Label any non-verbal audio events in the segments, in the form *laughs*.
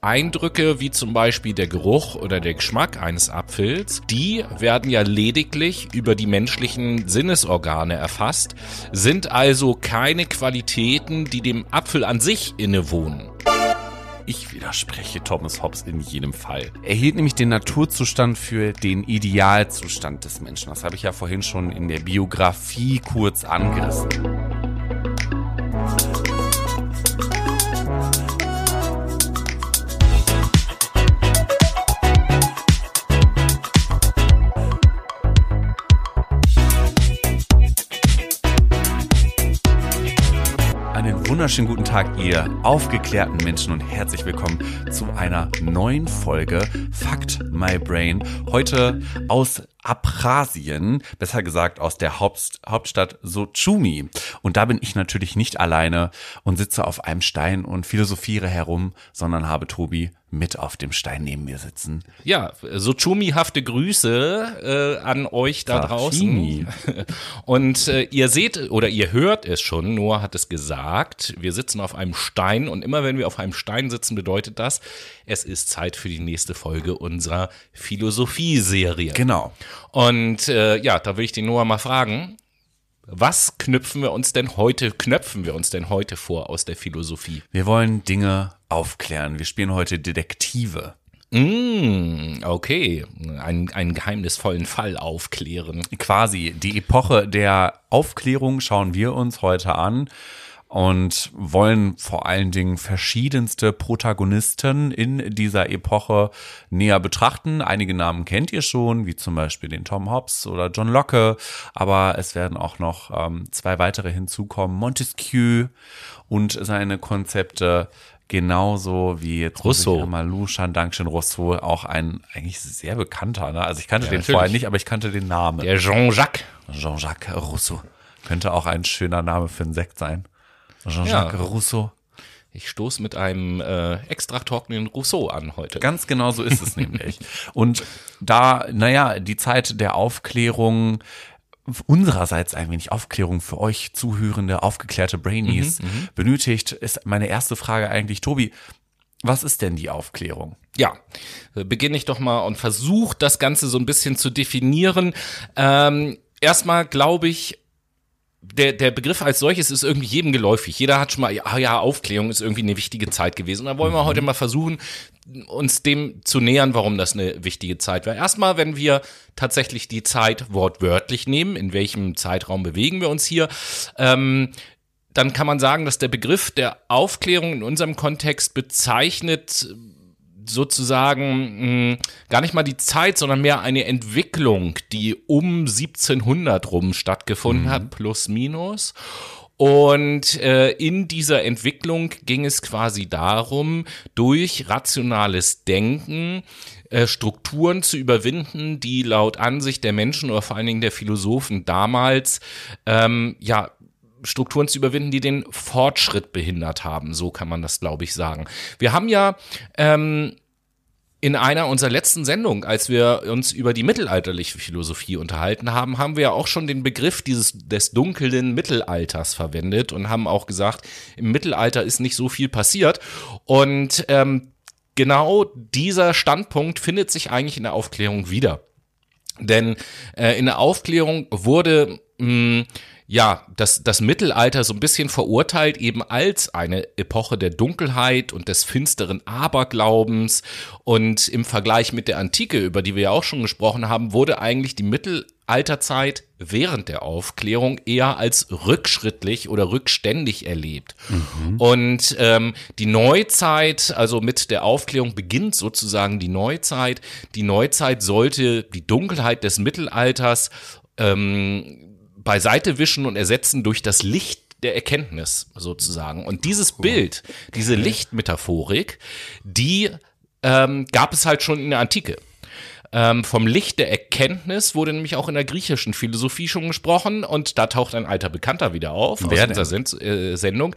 Eindrücke wie zum Beispiel der Geruch oder der Geschmack eines Apfels, die werden ja lediglich über die menschlichen Sinnesorgane erfasst, sind also keine Qualitäten, die dem Apfel an sich innewohnen. Ich widerspreche Thomas Hobbes in jedem Fall. Er hielt nämlich den Naturzustand für den Idealzustand des Menschen. Das habe ich ja vorhin schon in der Biografie kurz angerissen. Wunderschönen guten Tag, ihr aufgeklärten Menschen und herzlich willkommen zu einer neuen Folge Fakt My Brain. Heute aus Abchasien, besser gesagt aus der Haupt Hauptstadt Sochumi. Und da bin ich natürlich nicht alleine und sitze auf einem Stein und philosophiere herum, sondern habe Tobi mit auf dem Stein neben mir sitzen. Ja, Sochumi-hafte Grüße äh, an euch da Sashimi. draußen. *laughs* Und äh, ihr seht oder ihr hört es schon, Noah hat es gesagt, wir sitzen auf einem Stein und immer wenn wir auf einem Stein sitzen, bedeutet das, es ist Zeit für die nächste Folge unserer Philosophie-Serie. Genau. Und äh, ja, da will ich den Noah mal fragen, was knüpfen wir uns denn heute, knöpfen wir uns denn heute vor aus der Philosophie? Wir wollen Dinge aufklären. Wir spielen heute Detektive. Mm, okay, einen, einen geheimnisvollen Fall aufklären. Quasi, die Epoche der Aufklärung schauen wir uns heute an und wollen vor allen Dingen verschiedenste Protagonisten in dieser Epoche näher betrachten. Einige Namen kennt ihr schon, wie zum Beispiel den Tom Hobbes oder John Locke, aber es werden auch noch ähm, zwei weitere hinzukommen, Montesquieu und seine Konzepte genauso wie jetzt Rousseau. Malou Dankeschön Rousseau, auch ein eigentlich sehr bekannter. Ne? Also ich kannte ja, den natürlich. vorher nicht, aber ich kannte den Namen. Der Jean-Jacques. Jean-Jacques Rousseau. Könnte auch ein schöner Name für einen Sekt sein. Jean-Jacques ja. Rousseau. Ich stoße mit einem äh, extra trockenen Rousseau an heute. Ganz genau so ist es nämlich. Und da, naja, die Zeit der Aufklärung unsererseits ein wenig Aufklärung für euch zuhörende, aufgeklärte Brainies mhm, mhm, benötigt, ist meine erste Frage eigentlich, Tobi, was ist denn die Aufklärung? Ja, beginne ich doch mal und versuche das Ganze so ein bisschen zu definieren. Ähm, erstmal glaube ich, der, der Begriff als solches ist irgendwie jedem geläufig. Jeder hat schon mal, ja, ja, Aufklärung ist irgendwie eine wichtige Zeit gewesen. Und da wollen wir mhm. heute mal versuchen, uns dem zu nähern, warum das eine wichtige Zeit war. Erstmal, wenn wir tatsächlich die Zeit wortwörtlich nehmen, in welchem Zeitraum bewegen wir uns hier, ähm, dann kann man sagen, dass der Begriff der Aufklärung in unserem Kontext bezeichnet sozusagen mh, hm, gar nicht mal die Zeit, sondern mehr eine Entwicklung, die um 1700 rum stattgefunden mhm. hat, plus minus. Und äh, in dieser Entwicklung ging es quasi darum, durch rationales Denken äh, Strukturen zu überwinden, die laut Ansicht der Menschen oder vor allen Dingen der Philosophen damals ähm, ja Strukturen zu überwinden, die den Fortschritt behindert haben. So kann man das, glaube ich, sagen. Wir haben ja ähm, in einer unserer letzten Sendungen, als wir uns über die mittelalterliche Philosophie unterhalten haben, haben wir ja auch schon den Begriff dieses des dunklen Mittelalters verwendet und haben auch gesagt, im Mittelalter ist nicht so viel passiert. Und ähm, genau dieser Standpunkt findet sich eigentlich in der Aufklärung wieder. Denn äh, in der Aufklärung wurde mh, ja, das, das Mittelalter so ein bisschen verurteilt eben als eine Epoche der Dunkelheit und des finsteren Aberglaubens. Und im Vergleich mit der Antike, über die wir ja auch schon gesprochen haben, wurde eigentlich die Mittelalterzeit während der Aufklärung eher als rückschrittlich oder rückständig erlebt. Mhm. Und ähm, die Neuzeit, also mit der Aufklärung beginnt sozusagen die Neuzeit. Die Neuzeit sollte die Dunkelheit des Mittelalters ähm, beiseite wischen und ersetzen durch das Licht der Erkenntnis sozusagen. Und dieses Bild, diese Lichtmetaphorik, die ähm, gab es halt schon in der Antike. Ähm, vom Licht der Erkenntnis wurde nämlich auch in der griechischen Philosophie schon gesprochen und da taucht ein alter Bekannter wieder auf Wer aus dieser Send äh, Sendung.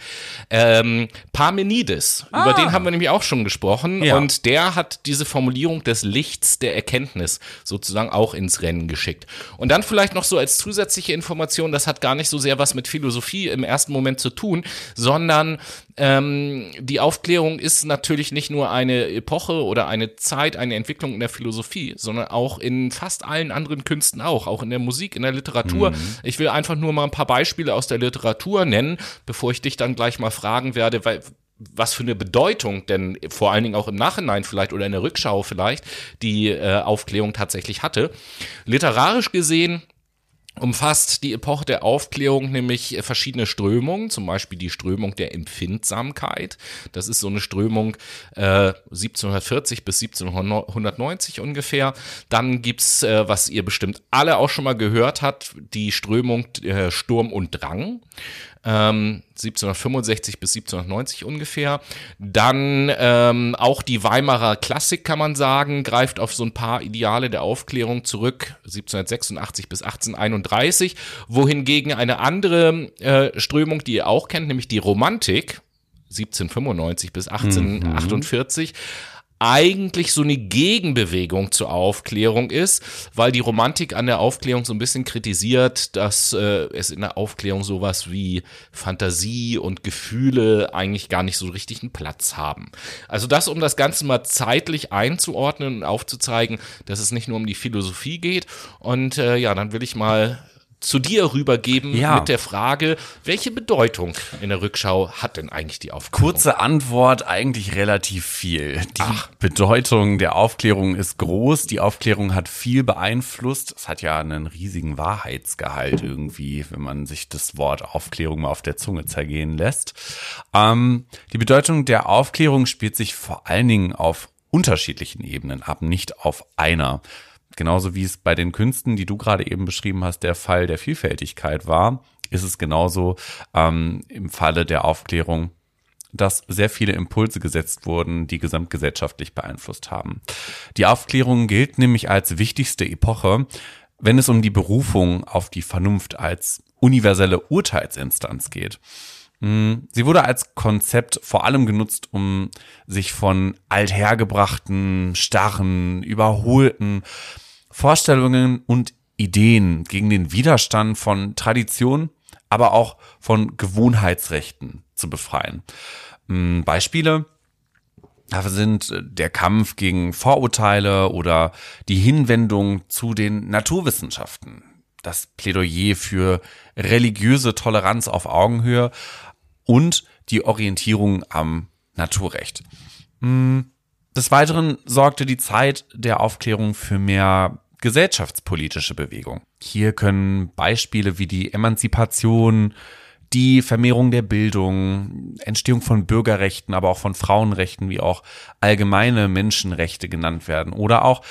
Ähm, Parmenides, ah. über den haben wir nämlich auch schon gesprochen ja. und der hat diese Formulierung des Lichts der Erkenntnis sozusagen auch ins Rennen geschickt. Und dann vielleicht noch so als zusätzliche Information, das hat gar nicht so sehr was mit Philosophie im ersten Moment zu tun, sondern Ähm, die Aufklärung ist natürlich nicht nur eine Epoche oder eine Zeit, eine Entwicklung in der Philosophie, sondern auch in fast allen anderen Künsten auch, auch in der Musik, in der Literatur. Mhm. Ich will einfach nur mal ein paar Beispiele aus der Literatur nennen, bevor ich dich dann gleich mal fragen werde, weil was für eine Bedeutung denn vor allen Dingen auch im Nachhinein vielleicht oder in der Rückschau vielleicht die äh, Aufklärung tatsächlich hatte. Literarisch gesehen umfasst die Epoche der Aufklärung nämlich verschiedene Strömungen, zum Beispiel die Strömung der Empfindsamkeit. Das ist so eine Strömung äh, 1740 bis 1790 ungefähr. Dann gibt's, äh, was ihr bestimmt alle auch schon mal gehört habt, die Strömung äh, Sturm und Drang ähm, 1765 bis 1790 ungefähr. Dann ähm, auch die Weimarer Klassik, kann man sagen, greift auf so ein paar Ideale der Aufklärung zurück, 1786 bis 1831, wohingegen eine andere äh, Strömung, die ihr auch kennt, nämlich die Romantik, 1795 bis 1848, mhm eigentlich so eine Gegenbewegung zur Aufklärung ist, weil die Romantik an der Aufklärung so ein bisschen kritisiert, dass äh, es in der Aufklärung sowas wie Fantasie und Gefühle eigentlich gar nicht so richtig einen Platz haben. Also das, um das Ganze mal zeitlich einzuordnen und aufzuzeigen, dass es nicht nur um die Philosophie geht. Und äh, ja, dann will ich mal zu dir rübergeben ja. mit der Frage, welche Bedeutung in der Rückschau hat denn eigentlich die Aufklärung? Kurze Antwort, eigentlich relativ viel. Die Ach. Bedeutung der Aufklärung ist groß. Die Aufklärung hat viel beeinflusst. Es hat ja einen riesigen Wahrheitsgehalt irgendwie, wenn man sich das Wort Aufklärung mal auf der Zunge zergehen lässt. Ähm, die Bedeutung der Aufklärung spielt sich vor allen Dingen auf unterschiedlichen Ebenen ab, nicht auf einer genauso wie es bei den Künsten, die du gerade eben beschrieben hast, der Fall der Vielfältigkeit war, ist es genauso ähm, im Falle der Aufklärung, dass sehr viele Impulse gesetzt wurden, die gesamtgesellschaftlich beeinflusst haben. Die Aufklärung gilt nämlich als wichtigste Epoche, wenn es um die Berufung auf die Vernunft als universelle Urteilsinstanz geht. Hm, sie wurde als Konzept vor allem genutzt, um sich von althergebrachten, starren, überholten Vorstellungen und Ideen gegen den Widerstand von Tradition, aber auch von Gewohnheitsrechten zu befreien. Hm, Beispiele dafür sind äh, der Kampf gegen Vorurteile oder die Hinwendung zu den Naturwissenschaften, das Plädoyer für religiöse Toleranz auf Augenhöhe und die Orientierung am Naturrecht. Hm, des Weiteren sorgte die Zeit der Aufklärung für mehr gesellschaftspolitische Bewegung. Hier können Beispiele wie die Emanzipation, die Vermehrung der Bildung, Entstehung von Bürgerrechten, aber auch von Frauenrechten, wie auch allgemeine Menschenrechte genannt werden oder auch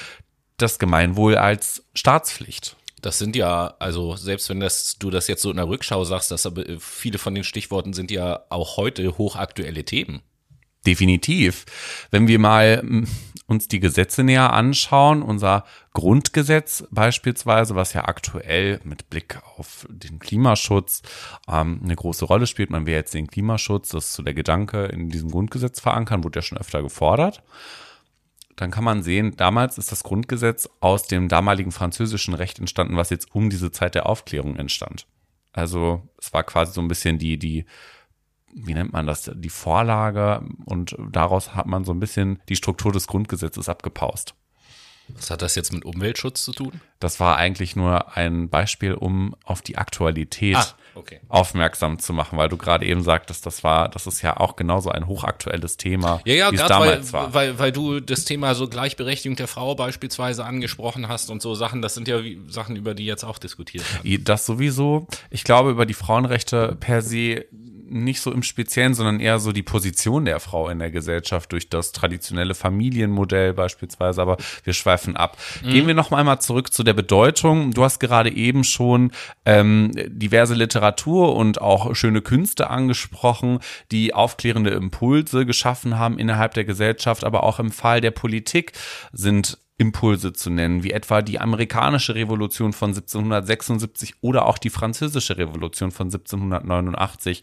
das Gemeinwohl als Staatspflicht. Das sind ja, also selbst wenn das, du das jetzt so in der Rückschau sagst, dass aber viele von den Stichworten sind ja auch heute hochaktuelle Themen. Definitiv. Wenn wir mal uns die Gesetze näher anschauen, unser Grundgesetz beispielsweise, was ja aktuell mit Blick auf den Klimaschutz ähm, eine große Rolle spielt, man will jetzt den Klimaschutz, das ist so der Gedanke, in diesem Grundgesetz verankern, wurde ja schon öfter gefordert. Dann kann man sehen, damals ist das Grundgesetz aus dem damaligen französischen Recht entstanden, was jetzt um diese Zeit der Aufklärung entstand. Also es war quasi so ein bisschen die, die wie nennt man das, die Vorlage und daraus hat man so ein bisschen die Struktur des Grundgesetzes abgepaust. Was hat das jetzt mit Umweltschutz zu tun? Das war eigentlich nur ein Beispiel, um auf die Aktualität ah, okay. aufmerksam zu machen, weil du gerade eben sagtest, das war, das ist ja auch genauso ein hochaktuelles Thema, ja, ja, wie es damals weil, war. Weil, weil du das Thema so Gleichberechtigung der Frau beispielsweise angesprochen hast und so Sachen, das sind ja Sachen, über die jetzt auch diskutiert werden. Das sowieso. Ich glaube, über die Frauenrechte per se nicht so im Speziellen, sondern eher so die Position der Frau in der Gesellschaft durch das traditionelle Familienmodell beispielsweise. Aber wir schweifen ab. Mhm. Gehen wir noch einmal zurück zu der Bedeutung. Du hast gerade eben schon ähm, diverse Literatur und auch schöne Künste angesprochen, die aufklärende Impulse geschaffen haben innerhalb der Gesellschaft, aber auch im Fall der Politik sind Impulse zu nennen, wie etwa die amerikanische Revolution von 1776 oder auch die französische Revolution von 1789,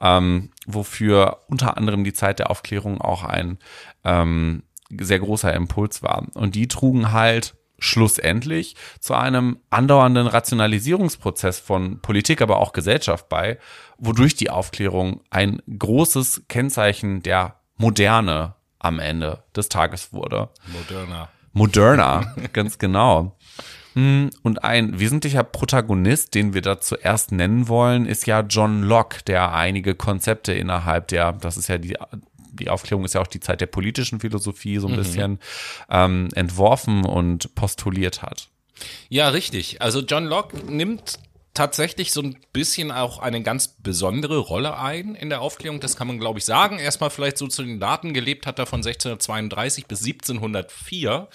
ähm, wofür unter anderem die Zeit der Aufklärung auch ein ähm, sehr großer Impuls war. Und die trugen halt schlussendlich zu einem andauernden Rationalisierungsprozess von Politik, aber auch Gesellschaft bei, wodurch die Aufklärung ein großes Kennzeichen der Moderne am Ende des Tages wurde. Moderner. Moderner, *laughs* ganz genau. Hm, Und ein wesentlicher Protagonist, den wir da zuerst nennen wollen, ist ja John Locke, der einige Konzepte innerhalb der, das ist ja die, die Aufklärung ist ja auch die Zeit der politischen Philosophie so ein bisschen ähm, entworfen und postuliert hat. Ja, richtig. Also John Locke nimmt tatsächlich so ein bisschen auch eine ganz besondere Rolle ein in der Aufklärung. Das kann man, glaube ich, sagen. Erstmal vielleicht so zu den Daten. Gelebt hat er von 1632 bis 1704.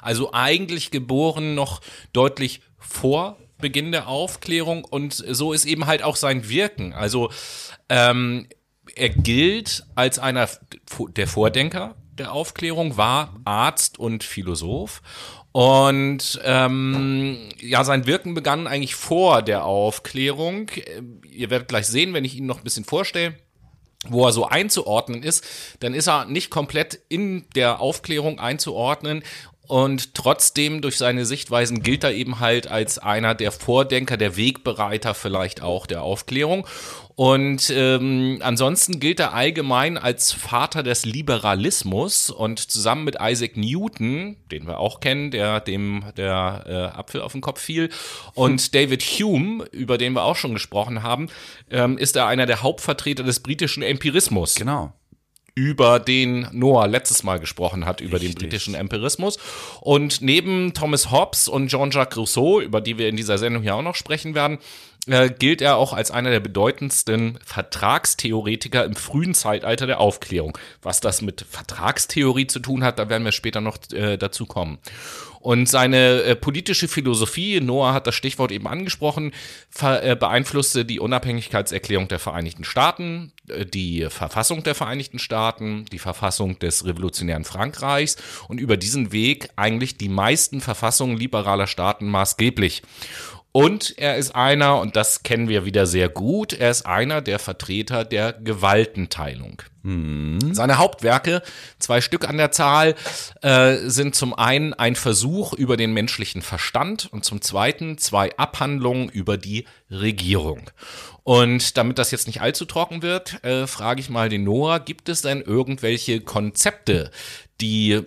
Also eigentlich geboren noch deutlich vor Beginn der Aufklärung. Und so ist eben halt auch sein Wirken. Also ähm, er gilt als einer der Vordenker der Aufklärung, war Arzt und Philosoph. Und ähm, ja, sein Wirken begann eigentlich vor der Aufklärung. Äh, Ihr werdet gleich sehen, wenn ich ihn noch ein bisschen vorstelle wo er so einzuordnen ist, dann ist er nicht komplett in der Aufklärung einzuordnen. Und trotzdem durch seine Sichtweisen gilt er eben halt als einer der Vordenker, der Wegbereiter vielleicht auch der Aufklärung. Und ähm, ansonsten gilt er allgemein als Vater des Liberalismus und zusammen mit Isaac Newton, den wir auch kennen, der dem der äh, Apfel auf den Kopf fiel, und *laughs* David Hume, über den wir auch schon gesprochen haben, ähm, ist er einer der Hauptvertreter des britischen Empirismus Genau. über den Noah letztes Mal gesprochen hat, über den Richtig. britischen Empirismus. Und neben Thomas Hobbes und Jean-Jacques Rousseau, über die wir in dieser Sendung hier auch noch sprechen werden, äh, gilt er auch als einer der bedeutendsten Vertragstheoretiker im frühen Zeitalter der Aufklärung. Was das mit Vertragstheorie zu tun hat, da werden wir später noch äh, dazu kommen. Und seine äh, politische Philosophie, Noah hat das Stichwort eben angesprochen, äh, beeinflusste die Unabhängigkeitserklärung der Vereinigten Staaten, äh, die Verfassung der Vereinigten Staaten, die Verfassung des revolutionären Frankreichs und über diesen Weg eigentlich die meisten Verfassungen liberaler Staaten maßgeblich. Und er ist einer, und das kennen wir wieder sehr gut, er ist einer der Vertreter der Gewaltenteilung. Seine Hauptwerke, zwei Stück an der Zahl, äh, sind zum einen ein Versuch über den menschlichen Verstand und zum zweiten zwei Abhandlungen über die Regierung. Und damit das jetzt nicht allzu trocken wird, äh, frage ich mal den Noah, gibt es denn irgendwelche Konzepte, die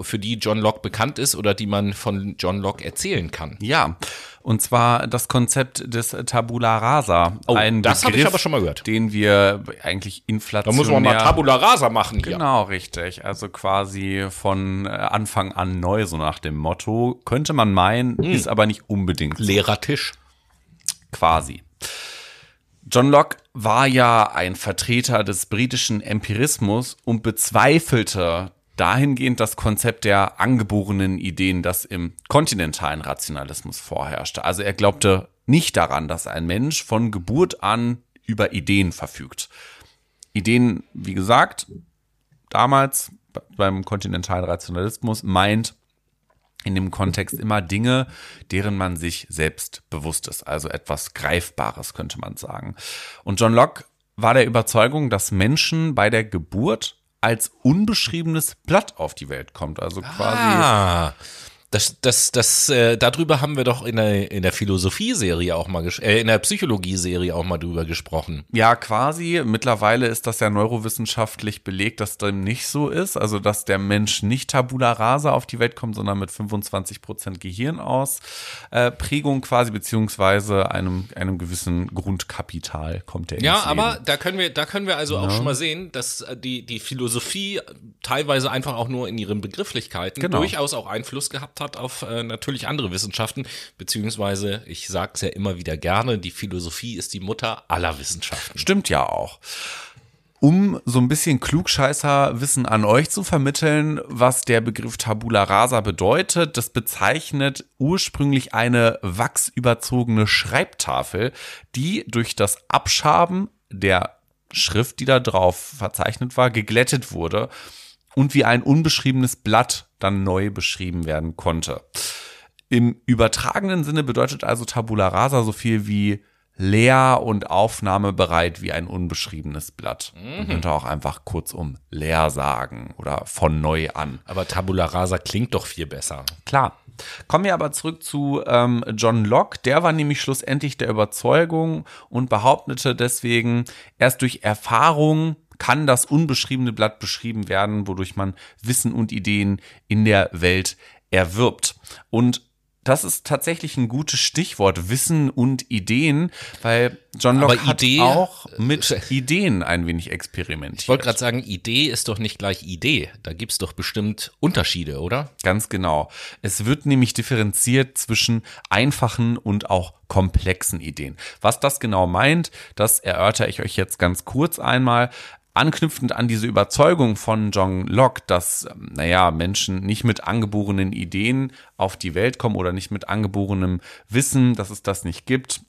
für die John Locke bekannt ist oder die man von John Locke erzählen kann? Ja, und zwar das Konzept des Tabula Rasa. Oh, ein das habe ich aber schon mal gehört. Den wir eigentlich Da inflationär... muss man mal Tabula Rasa machen hier. Genau, richtig. Also quasi von äh, Anfang an neu, so nach dem Motto. Könnte man meinen, Hm. ist aber nicht unbedingt so. Lehrertisch. quasi. John Locke war ja ein Vertreter des britischen Empirismus und bezweifelte dahingehend das Konzept der angeborenen Ideen, das im kontinentalen Rationalismus vorherrschte. Also er glaubte nicht daran, dass ein Mensch von Geburt an über Ideen verfügt. Ideen, wie gesagt, damals beim kontinentalen Rationalismus meint in dem Kontext immer Dinge, deren man sich selbst bewusst ist. Also etwas Greifbares, könnte man sagen. Und John Locke war der Überzeugung, dass Menschen bei der Geburt als unbeschriebenes Blatt auf die Welt kommt. Also quasi. Ah, das, das, das, äh, darüber haben wir doch in der, in der Philosophie-Serie auch mal, äh, in der Psychologie-Serie auch mal drüber gesprochen. Ja, quasi. Mittlerweile ist das ja neurowissenschaftlich belegt, dass dem nicht so ist. Also, dass der Mensch nicht tabula rasa auf die Welt kommt, sondern mit 25 Prozent Gehirnausprägung quasi, beziehungsweise einem, einem gewissen Grundkapital kommt der Ja, aber Leben. da können wir, da können wir also auch schon mal sehen, dass äh, die, die Philosophie teilweise einfach auch nur in ihren Begrifflichkeiten Genau. durchaus auch Einfluss gehabt hat auf äh, natürlich andere Wissenschaften, beziehungsweise, ich sag's ja immer wieder gerne, die Philosophie ist die Mutter aller Wissenschaften. Stimmt ja auch. Um so ein bisschen Klugscheißer-Wissen an euch zu vermitteln, was der Begriff Tabula Rasa bedeutet, das bezeichnet ursprünglich eine wachsüberzogene Schreibtafel, die durch das Abschaben der Schrift, die da drauf verzeichnet war, geglättet wurde und wie ein unbeschriebenes Blatt dann neu beschrieben werden konnte. Im übertragenen Sinne bedeutet also Tabula Rasa so viel wie leer und aufnahmebereit wie ein unbeschriebenes Blatt. Man könnte auch einfach kurzum leer sagen oder von neu an. Aber Tabula Rasa klingt doch viel besser. Klar. Kommen wir aber zurück zu ähm, John Locke. Der war nämlich schlussendlich der Überzeugung und behauptete deswegen, erst durch Erfahrung kann das unbeschriebene Blatt beschrieben werden, wodurch man Wissen und Ideen in der Welt erwirbt. Und das ist tatsächlich ein gutes Stichwort, Wissen und Ideen, weil John Locke Aber hat Idee- auch mit Ideen ein wenig experimentiert. Ich wollte gerade sagen, Idee ist doch nicht gleich Idee. Da gibt's doch bestimmt Unterschiede, oder? Ganz genau. Es wird nämlich differenziert zwischen einfachen und auch komplexen Ideen. Was das genau meint, das erörtere ich euch jetzt ganz kurz einmal. Anknüpfend an diese Überzeugung von John Locke, dass, ähm, naja, Menschen nicht mit angeborenen Ideen auf die Welt kommen oder nicht mit angeborenem Wissen, dass es das nicht gibt,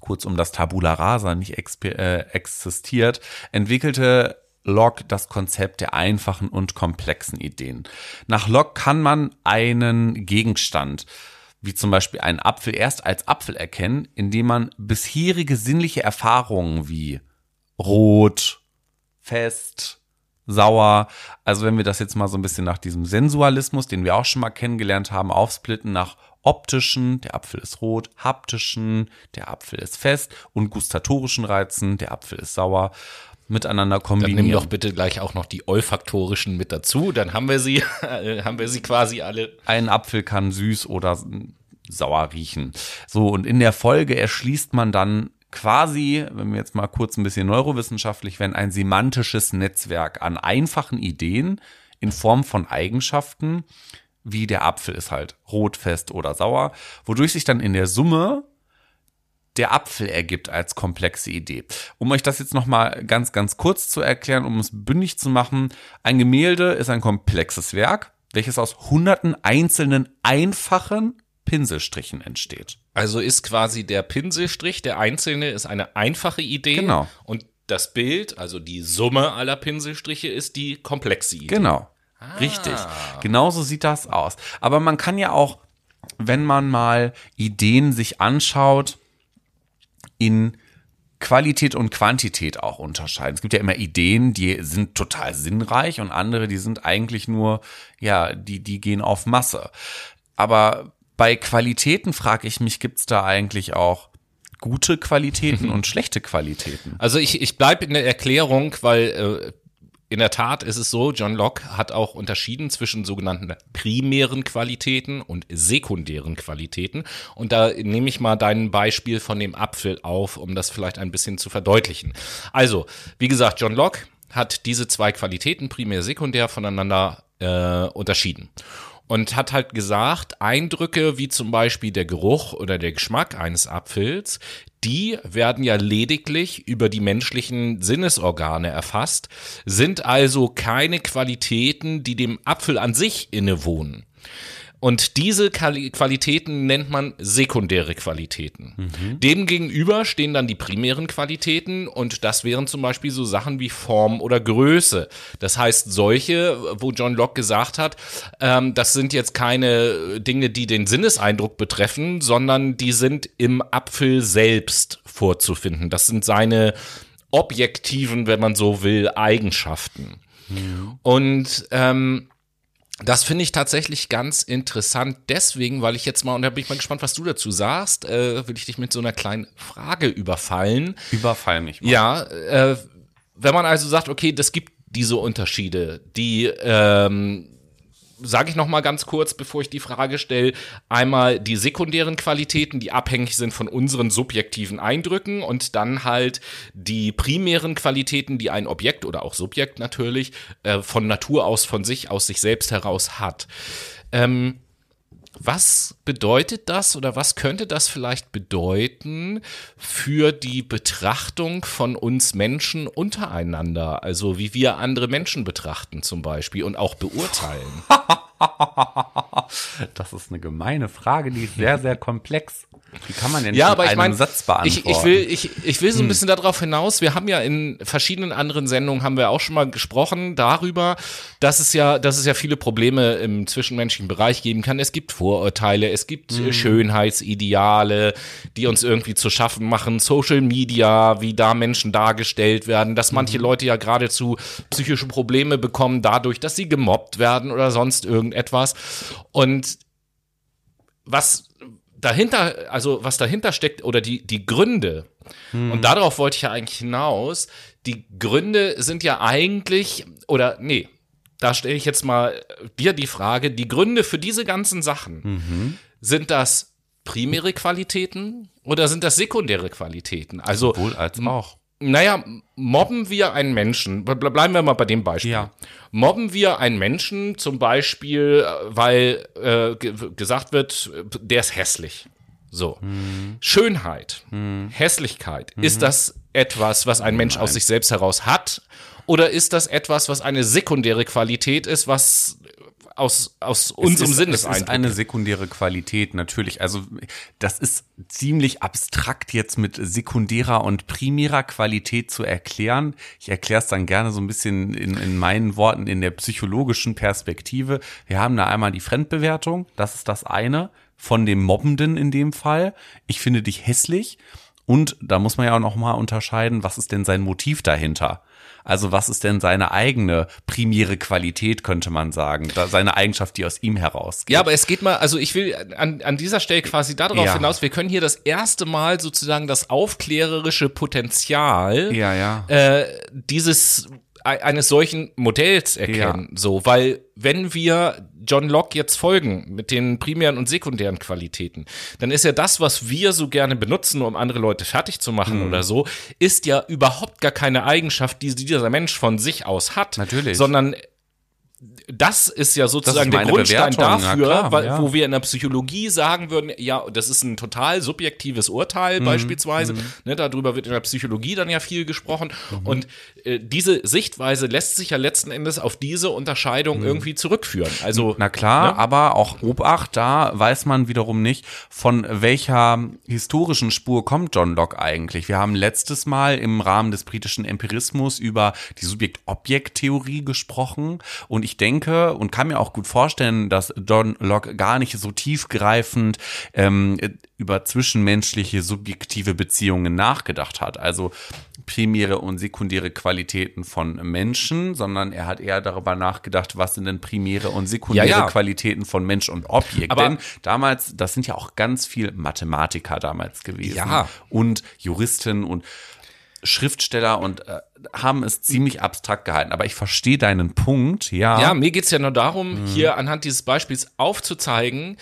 kurzum das Tabula Rasa nicht äh, existiert, entwickelte Locke das Konzept der einfachen und komplexen Ideen. Nach Locke kann man einen Gegenstand, wie zum Beispiel einen Apfel, erst als Apfel erkennen, indem man bisherige sinnliche Erfahrungen wie rot, fest, sauer. Also wenn wir das jetzt mal so ein bisschen nach diesem Sensualismus, den wir auch schon mal kennengelernt haben, aufsplitten nach optischen, der Apfel ist rot, haptischen, der Apfel ist fest und gustatorischen Reizen, der Apfel ist sauer, miteinander Dann kombinieren. nimm doch bitte gleich auch noch die olfaktorischen mit dazu. Dann haben wir sie, *laughs* haben wir sie quasi alle. Ein Apfel kann süß oder sauer riechen. So, und in der Folge erschließt man dann quasi, wenn wir jetzt mal kurz ein bisschen neurowissenschaftlich werden, ein semantisches Netzwerk an einfachen Ideen in Form von Eigenschaften, wie der Apfel ist halt rot, fest oder sauer, wodurch sich dann in der Summe der Apfel ergibt als komplexe Idee. Um euch das jetzt nochmal ganz, ganz kurz zu erklären, um es bündig zu machen, ein Gemälde ist ein komplexes Werk, welches aus hunderten einzelnen einfachen Pinselstrichen entsteht. Also ist quasi der Pinselstrich, der einzelne, ist eine einfache Idee. Genau. Und das Bild, also die Summe aller Pinselstriche, ist die komplexe Idee. Genau. Richtig. Genauso sieht das aus. Aber man kann ja auch, wenn man mal Ideen sich anschaut, in Qualität und Quantität auch unterscheiden. Es gibt ja immer Ideen, die sind total sinnreich und andere, die sind eigentlich nur, ja, die, die gehen auf Masse. Aber bei Qualitäten frage ich mich, gibt es da eigentlich auch gute Qualitäten *laughs* und schlechte Qualitäten? Also ich, ich bleibe in der Erklärung, weil äh, in der Tat ist es so, John Locke hat auch unterschieden zwischen sogenannten primären Qualitäten und sekundären Qualitäten. Und da nehme ich mal dein Beispiel von dem Apfel auf, um das vielleicht ein bisschen zu verdeutlichen. Also, wie gesagt, John Locke hat diese zwei Qualitäten, primär, sekundär, voneinander äh, unterschieden und hat halt gesagt, Eindrücke wie zum Beispiel der Geruch oder der Geschmack eines Apfels, die werden ja lediglich über die menschlichen Sinnesorgane erfasst, sind also keine Qualitäten, die dem Apfel an sich innewohnen. Und diese Quali- Qualitäten nennt man sekundäre Qualitäten. Demgegenüber stehen dann die primären Qualitäten und das wären zum Beispiel so Sachen wie Form oder Größe. Das heißt, solche, wo John Locke gesagt hat, ähm, das sind jetzt keine Dinge, die den Sinneseindruck betreffen, sondern die sind im Apfel selbst vorzufinden. Das sind seine objektiven, wenn man so will, Eigenschaften. Und ähm, das finde ich tatsächlich ganz interessant, deswegen, weil ich jetzt mal, und da bin ich mal gespannt, was du dazu sagst, äh, will ich dich mit so einer kleinen Frage überfallen. Überfall mich mal. Ja, äh, wenn man also sagt, okay, das gibt diese Unterschiede, die, ähm, sage ich noch mal ganz kurz, bevor ich die Frage stelle, einmal die sekundären Qualitäten, die abhängig sind von unseren subjektiven Eindrücken und dann halt die primären Qualitäten, die ein Objekt oder auch Subjekt natürlich äh, von Natur aus, von sich aus sich selbst heraus hat. Ähm, was bedeutet das oder was könnte das vielleicht bedeuten für die Betrachtung von uns Menschen untereinander? Also wie wir andere Menschen betrachten zum Beispiel und auch beurteilen. *laughs* Das ist eine gemeine Frage, die ist sehr, sehr komplex. Wie kann man denn Ja, aber ich einem meine, Satz beantworten? ich, ich will, ich, ich will so ein bisschen darauf hinaus. Wir haben ja in verschiedenen anderen Sendungen haben wir auch schon mal gesprochen darüber, dass es ja, dass es ja viele Probleme im zwischenmenschlichen Bereich geben kann. Es gibt Vorurteile, es gibt äh, Schönheitsideale, die uns irgendwie zu schaffen machen. Social Media, wie da Menschen dargestellt werden, dass manche Leute ja geradezu psychische Probleme bekommen dadurch, dass sie gemobbt werden oder sonst irgendetwas. Und was dahinter, also was dahinter steckt oder die, die Gründe, und darauf wollte ich ja eigentlich hinaus, die Gründe sind ja eigentlich, oder nee, da stelle ich jetzt mal dir die Frage, die Gründe für diese ganzen Sachen, sind das primäre Qualitäten oder sind das sekundäre Qualitäten? Also, Wohl als auch. Naja, mobben wir einen Menschen, ble- bleiben wir mal bei dem Beispiel. Ja. Mobben wir einen Menschen zum Beispiel, äh, weil äh, ge gesagt wird, der ist hässlich. So. Schönheit, Hässlichkeit, ist das etwas, was ein Mensch aus sich selbst heraus hat? Oder ist das etwas, was eine sekundäre Qualität ist, was aus, aus unserem Sinneseindruck Es ist eine sekundäre Qualität, natürlich. Also das ist ziemlich abstrakt jetzt mit sekundärer und primärer Qualität zu erklären. Ich erkläre es dann gerne so ein bisschen in, in meinen Worten in der psychologischen Perspektive. Wir haben da einmal die Fremdbewertung, das ist das eine, von dem Mobbenden in dem Fall. Ich finde dich hässlich. Und da muss man ja auch noch mal unterscheiden, was ist denn sein Motiv dahinter? Also was ist denn seine eigene primäre Qualität, könnte man sagen, seine Eigenschaft, die aus ihm herausgeht. Ja, aber es geht mal, also ich will an, an dieser Stelle quasi darauf Ja. hinaus, wir können hier das erste Mal sozusagen das aufklärerische Potenzial Ja, ja. äh, dieses eines solchen Modells erkennen, so, weil wenn wir John Locke jetzt folgen mit den primären und sekundären Qualitäten, dann ist ja das, was wir so gerne benutzen, um andere Leute fertig zu machen Mhm. oder so, ist ja überhaupt gar keine Eigenschaft, die dieser Mensch von sich aus hat, Natürlich. sondern das ist ja sozusagen der meine Grundstein Bewertung, ja dafür, klar, weil, ja. wo wir in der Psychologie sagen würden, ja, das ist ein total subjektives Urteil beispielsweise. Ne, darüber wird in der Psychologie dann ja viel gesprochen. Und äh, diese Sichtweise lässt sich ja letzten Endes auf diese Unterscheidung irgendwie zurückführen. Also Na klar, Ne? aber auch Obacht, da weiß man wiederum nicht, von welcher historischen Spur kommt John Locke eigentlich. Wir haben letztes Mal im Rahmen des britischen Empirismus über die Subjekt-Objekt-Theorie gesprochen und ich denke und kann mir auch gut vorstellen, dass John Locke gar nicht so tiefgreifend ähm, über zwischenmenschliche subjektive Beziehungen nachgedacht hat. Also primäre und sekundäre Qualitäten von Menschen, sondern er hat eher darüber nachgedacht, was sind denn primäre und sekundäre Ja, ja. Qualitäten von Mensch und Objekt. Aber- Denn damals, das sind ja auch ganz viel Mathematiker damals gewesen Ja. und Juristen und Schriftsteller und äh, haben es ziemlich abstrakt gehalten. Aber ich verstehe deinen Punkt, ja. Ja, mir geht's ja nur darum, Mhm. hier anhand dieses Beispiels aufzuzeigen,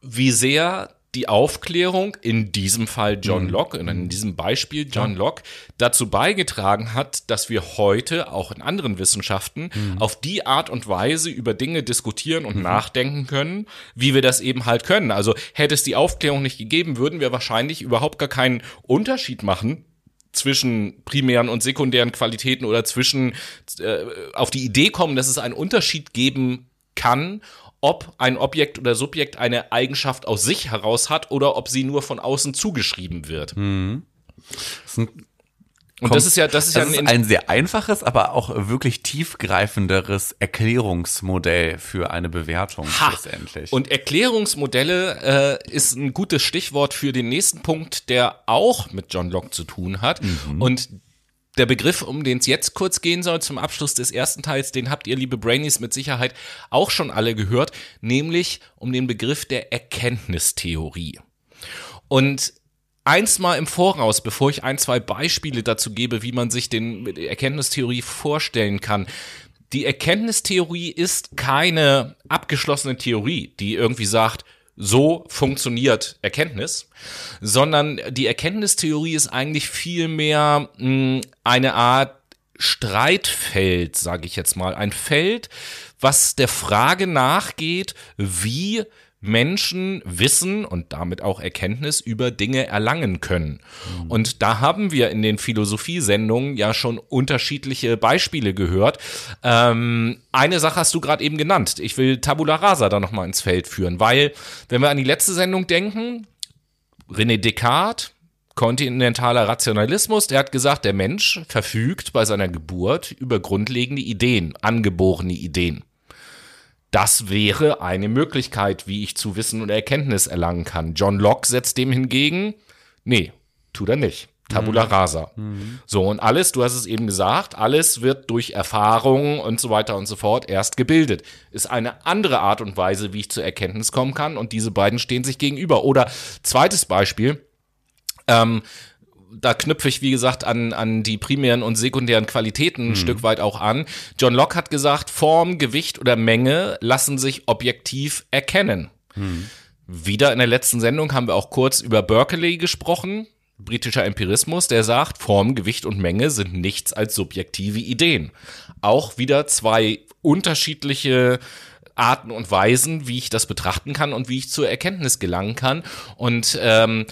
wie sehr die Aufklärung, in diesem Fall John Mhm. Locke, und in diesem Beispiel John Locke, dazu beigetragen hat, dass wir heute auch in anderen Wissenschaften Mhm. auf die Art und Weise über Dinge diskutieren und nachdenken können, wie wir das eben halt können. Also hätte es die Aufklärung nicht gegeben, würden wir wahrscheinlich überhaupt gar keinen Unterschied machen zwischen primären und sekundären Qualitäten oder zwischen äh, auf die Idee kommen, dass es einen Unterschied geben kann, ob ein Objekt oder Subjekt eine Eigenschaft aus sich heraus hat oder ob sie nur von außen zugeschrieben wird. Das ist ein Und das ist ja, das ist das ja ist ein sehr einfaches, aber auch wirklich tiefgreifenderes Erklärungsmodell für eine Bewertung Ha. schlussendlich. Und Erklärungsmodelle äh, ist ein gutes Stichwort für den nächsten Punkt, der auch mit John Locke zu tun hat. Und der Begriff, um den es jetzt kurz gehen soll zum Abschluss des ersten Teils, den habt ihr, liebe Brainies, mit Sicherheit auch schon alle gehört, nämlich um den Begriff der Erkenntnistheorie. Und eins mal im Voraus, bevor ich ein, zwei Beispiele dazu gebe, wie man sich den Erkenntnistheorie vorstellen kann. Die Erkenntnistheorie ist keine abgeschlossene Theorie, die irgendwie sagt, so funktioniert Erkenntnis, sondern die Erkenntnistheorie ist eigentlich vielmehr mh, eine Art Streitfeld, sage ich jetzt mal, ein Feld, was der Frage nachgeht, wie Menschen Wissen und damit auch Erkenntnis über Dinge erlangen können. Und da haben wir in den Philosophiesendungen ja schon unterschiedliche Beispiele gehört. Ähm, eine Sache hast du gerade eben genannt. Ich will Tabula Rasa da nochmal ins Feld führen, weil, wenn wir an die letzte Sendung denken, René Descartes, kontinentaler Rationalismus, der hat gesagt, der Mensch verfügt bei seiner Geburt über grundlegende Ideen, angeborene Ideen. Das wäre eine Möglichkeit, wie ich zu Wissen und Erkenntnis erlangen kann. John Locke setzt dem hingegen, nee, tut er nicht. Tabula rasa. So, und alles, du hast es eben gesagt, alles wird durch Erfahrung und so weiter und so fort erst gebildet. Ist eine andere Art und Weise, wie ich zur Erkenntnis kommen kann, und diese beiden stehen sich gegenüber. Oder zweites Beispiel, ähm, da knüpfe ich, wie gesagt, an, an die primären und sekundären Qualitäten ein Stück weit auch an. John Locke hat gesagt, Form, Gewicht oder Menge lassen sich objektiv erkennen. Wieder in der letzten Sendung haben wir auch kurz über Berkeley gesprochen, britischer Empirismus, der sagt, Form, Gewicht und Menge sind nichts als subjektive Ideen. Auch wieder zwei unterschiedliche Arten und Weisen, wie ich das betrachten kann und wie ich zur Erkenntnis gelangen kann. Und ähm,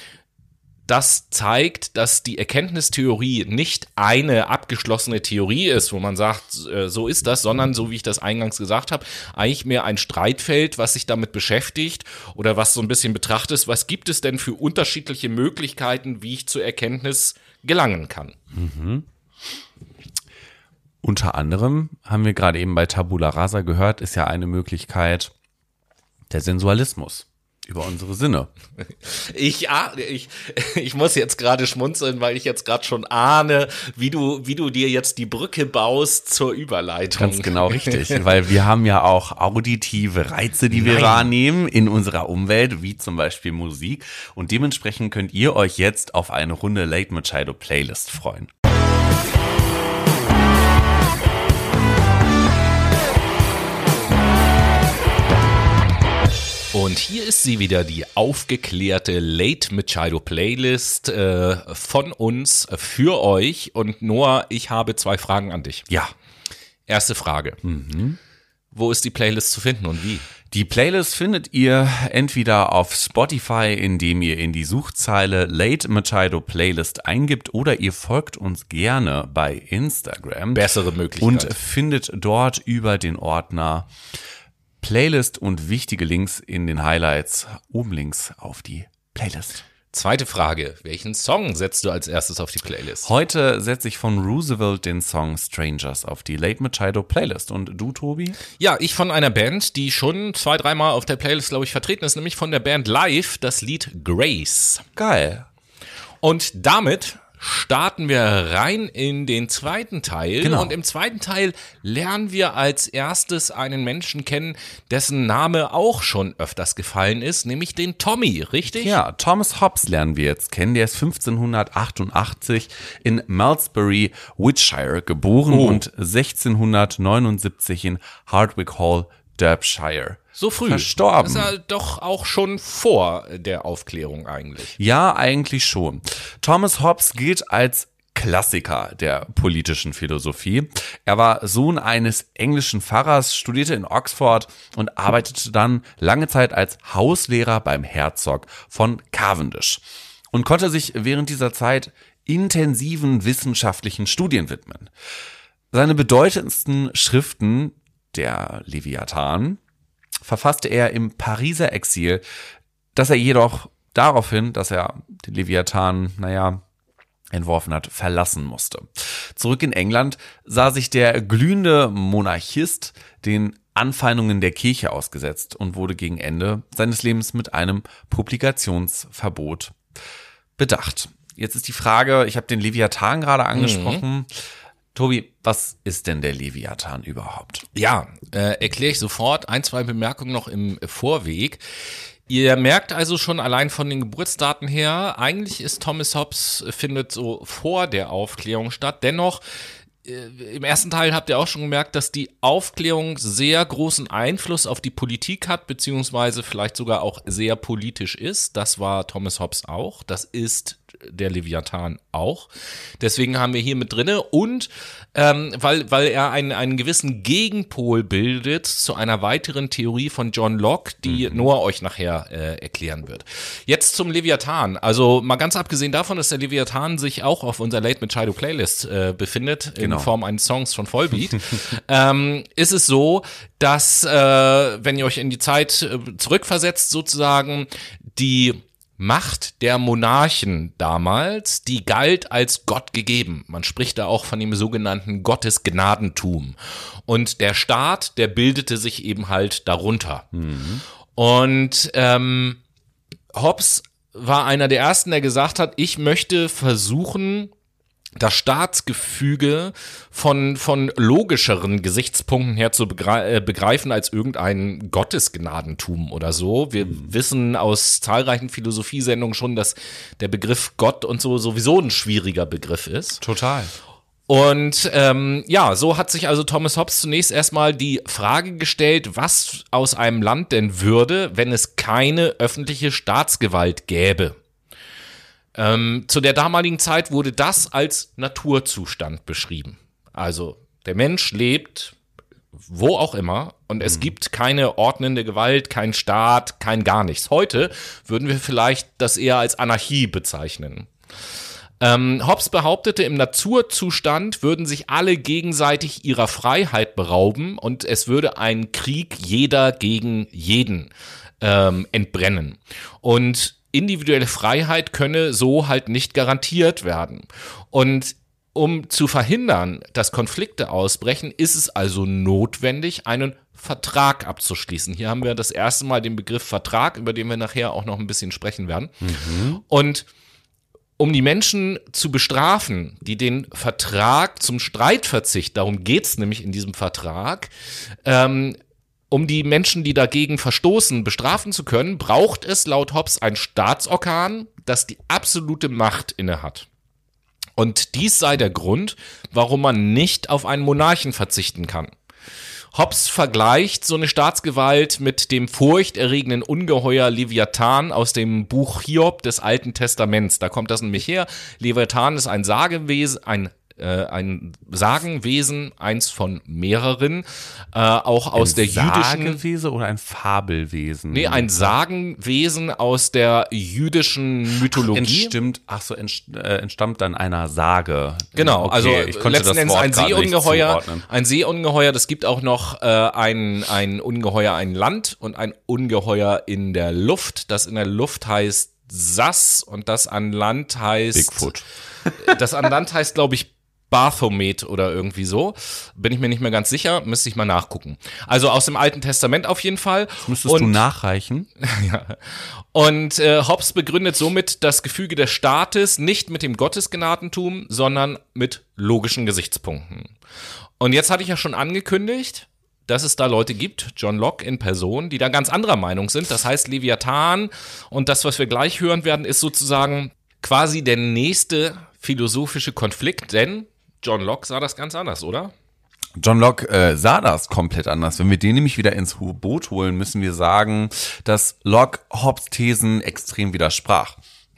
das zeigt, dass die Erkenntnistheorie nicht eine abgeschlossene Theorie ist, wo man sagt, äh, so ist das, sondern so wie ich das eingangs gesagt habe, eigentlich mehr ein Streitfeld, was sich damit beschäftigt oder was so ein bisschen betrachtet, was gibt es denn für unterschiedliche Möglichkeiten, wie ich zur Erkenntnis gelangen kann. Unter anderem haben wir gerade eben bei Tabula Rasa gehört, ist ja eine Möglichkeit der Sensualismus über unsere Sinne. Ich, ah, ich, ich muss jetzt gerade schmunzeln, weil ich jetzt gerade schon ahne, wie du, wie du dir jetzt die Brücke baust zur Überleitung. Ganz genau richtig, weil wir haben ja auch auditive Reize, die wir Nein. wahrnehmen in unserer Umwelt, wie zum Beispiel Musik. Und dementsprechend könnt ihr euch jetzt auf eine Runde Late Machado Playlist freuen. Und hier ist sie wieder, die aufgeklärte Late Machado Playlist äh, von uns für euch. Und Noah, ich habe zwei Fragen an dich. Ja, Erste Frage. Wo ist die Playlist zu finden und wie? Die Playlist findet ihr entweder auf Spotify, indem ihr in die Suchzeile Late Machado Playlist eingibt, oder ihr folgt uns gerne bei Instagram. Bessere Möglichkeit. Und findet dort über den Ordner Playlist und wichtige Links in den Highlights oben links auf die Playlist. Zweite Frage. Welchen Song setzt du als erstes auf die Playlist? Heute setze ich von Roosevelt den Song Strangers auf die Late Machado Playlist. Und du, Tobi? Ja, ich von einer Band, die schon zwei, dreimal auf der Playlist, glaube ich, vertreten ist, nämlich von der Band Live, das Lied Grace. Geil. Und damit starten wir rein in den zweiten Teil. Genau. Und im zweiten Teil lernen wir als erstes einen Menschen kennen, dessen Name auch schon öfters gefallen ist, nämlich den Tommy, richtig? Ja, Thomas Hobbes lernen wir jetzt kennen. Der ist 1588 in Malmesbury, Wiltshire geboren Oh. und 1679 in Hardwick Hall, Derbyshire. So früh. Verstorben. Das ist ja doch auch schon vor der Aufklärung eigentlich. Ja, eigentlich schon. Thomas Hobbes gilt als Klassiker der politischen Philosophie. Er war Sohn eines englischen Pfarrers, studierte in Oxford und arbeitete dann lange Zeit als Hauslehrer beim Herzog von Cavendish und konnte sich während dieser Zeit intensiven wissenschaftlichen Studien widmen. Seine bedeutendsten Schriften, der Leviathan, verfasste er im Pariser Exil, das er jedoch daraufhin, dass er den Leviathan, naja, entworfen hat, verlassen musste. Zurück in England sah sich der glühende Monarchist den Anfeindungen der Kirche ausgesetzt und wurde gegen Ende seines Lebens mit einem Publikationsverbot bedacht. Jetzt ist die Frage, ich habe den Leviathan gerade angesprochen. Tobi, was ist denn der Leviathan überhaupt? Ja, äh, erkläre ich sofort. Ein, zwei Bemerkungen noch im Vorweg. Ihr merkt also schon allein von den Geburtsdaten her, eigentlich ist Thomas Hobbes, äh, findet so vor der Aufklärung statt. Dennoch, äh, im ersten Teil habt ihr auch schon gemerkt, dass die Aufklärung sehr großen Einfluss auf die Politik hat, beziehungsweise vielleicht sogar auch sehr politisch ist. Das war Thomas Hobbes auch. Das ist der Leviathan auch. Deswegen haben wir hier mit drinne und ähm, weil, weil er einen, einen gewissen Gegenpol bildet zu einer weiteren Theorie von John Locke, die Noah euch nachher äh, erklären wird. Jetzt zum Leviathan. Also mal ganz abgesehen davon, dass der Leviathan sich auch auf unserer Late Machado Playlist äh, befindet, Genau. in Form eines Songs von Vollbeat, *laughs* ähm, ist es so, dass, äh, wenn ihr euch in die Zeit äh, zurückversetzt, sozusagen, die Macht der Monarchen damals, die galt als Gott gegeben. Man spricht da auch von dem sogenannten Gottesgnadentum. Und der Staat, der bildete sich eben halt darunter. Mhm. Und ähm, Hobbes war einer der ersten, der gesagt hat, ich möchte versuchen, das Staatsgefüge von, von logischeren Gesichtspunkten her zu äh, begreifen als irgendein Gottesgnadentum oder so. Wir mhm. wissen aus zahlreichen Philosophiesendungen schon, dass der Begriff Gott und so sowieso ein schwieriger Begriff ist. Total. Und ähm, ja, so hat sich also Thomas Hobbes zunächst erstmal die Frage gestellt, was aus einem Land denn würde, wenn es keine öffentliche Staatsgewalt gäbe. Ähm, zu der damaligen Zeit wurde das als Naturzustand beschrieben. Also der Mensch lebt wo auch immer und es mhm. gibt keine ordnende Gewalt, kein Staat, kein gar nichts. Heute würden wir vielleicht das eher als Anarchie bezeichnen. Ähm, Hobbes behauptete, im Naturzustand würden sich alle gegenseitig ihrer Freiheit berauben und es würde ein Krieg jeder gegen jeden ähm, entbrennen. Und individuelle Freiheit könne so halt nicht garantiert werden. Und um zu verhindern, dass Konflikte ausbrechen, ist es also notwendig, einen Vertrag abzuschließen. Hier haben wir das erste Mal den Begriff Vertrag, über den wir nachher auch noch ein bisschen sprechen werden. Mhm. Und um die Menschen zu bestrafen, die den Vertrag zum Streitverzicht, darum geht's nämlich in diesem Vertrag, ähm, um die Menschen, die dagegen verstoßen, bestrafen zu können, braucht es laut Hobbes ein Staatsorgan, das die absolute Macht innehat. Und dies sei der Grund, warum man nicht auf einen Monarchen verzichten kann. Hobbes vergleicht so eine Staatsgewalt mit dem furchterregenden Ungeheuer Leviathan aus dem Buch Hiob des Alten Testaments. Da kommt das nämlich her. Leviathan ist ein Sagewesen, ein äh, ein Sagenwesen, eins von mehreren, äh, auch aus ein der jüdischen. Sagewesen oder ein Fabelwesen? Nee, ein Sagenwesen aus der jüdischen Mythologie. Entstimmt, ach so, äh, entstammt dann einer Sage. Genau, okay, also ich konnte letzten Endes ein Seeungeheuer. Ein Seeungeheuer, das gibt auch noch äh, ein, ein Ungeheuer, ein Land und ein Ungeheuer in der Luft. Das in der Luft heißt Sass und das an Land heißt. Bigfoot. *laughs* Das an Land heißt, glaube ich, Baphomet oder irgendwie so. Bin ich mir nicht mehr ganz sicher, müsste ich mal nachgucken. Also aus dem Alten Testament auf jeden Fall. Das müsstest und, du nachreichen. *laughs* ja. Und äh, Hobbes begründet somit das Gefüge des Staates nicht mit dem Gottesgnadentum, sondern mit logischen Gesichtspunkten. Und jetzt hatte ich ja schon angekündigt, dass es da Leute gibt, John Locke in Person, die da ganz anderer Meinung sind. Das heißt, Leviathan und das, was wir gleich hören werden, ist sozusagen quasi der nächste philosophische Konflikt, denn John Locke sah das ganz anders, oder? John Locke äh, sah das komplett anders. Wenn wir den nämlich wieder ins Boot holen, müssen wir sagen, dass Locke Hobbes Thesen extrem widersprach.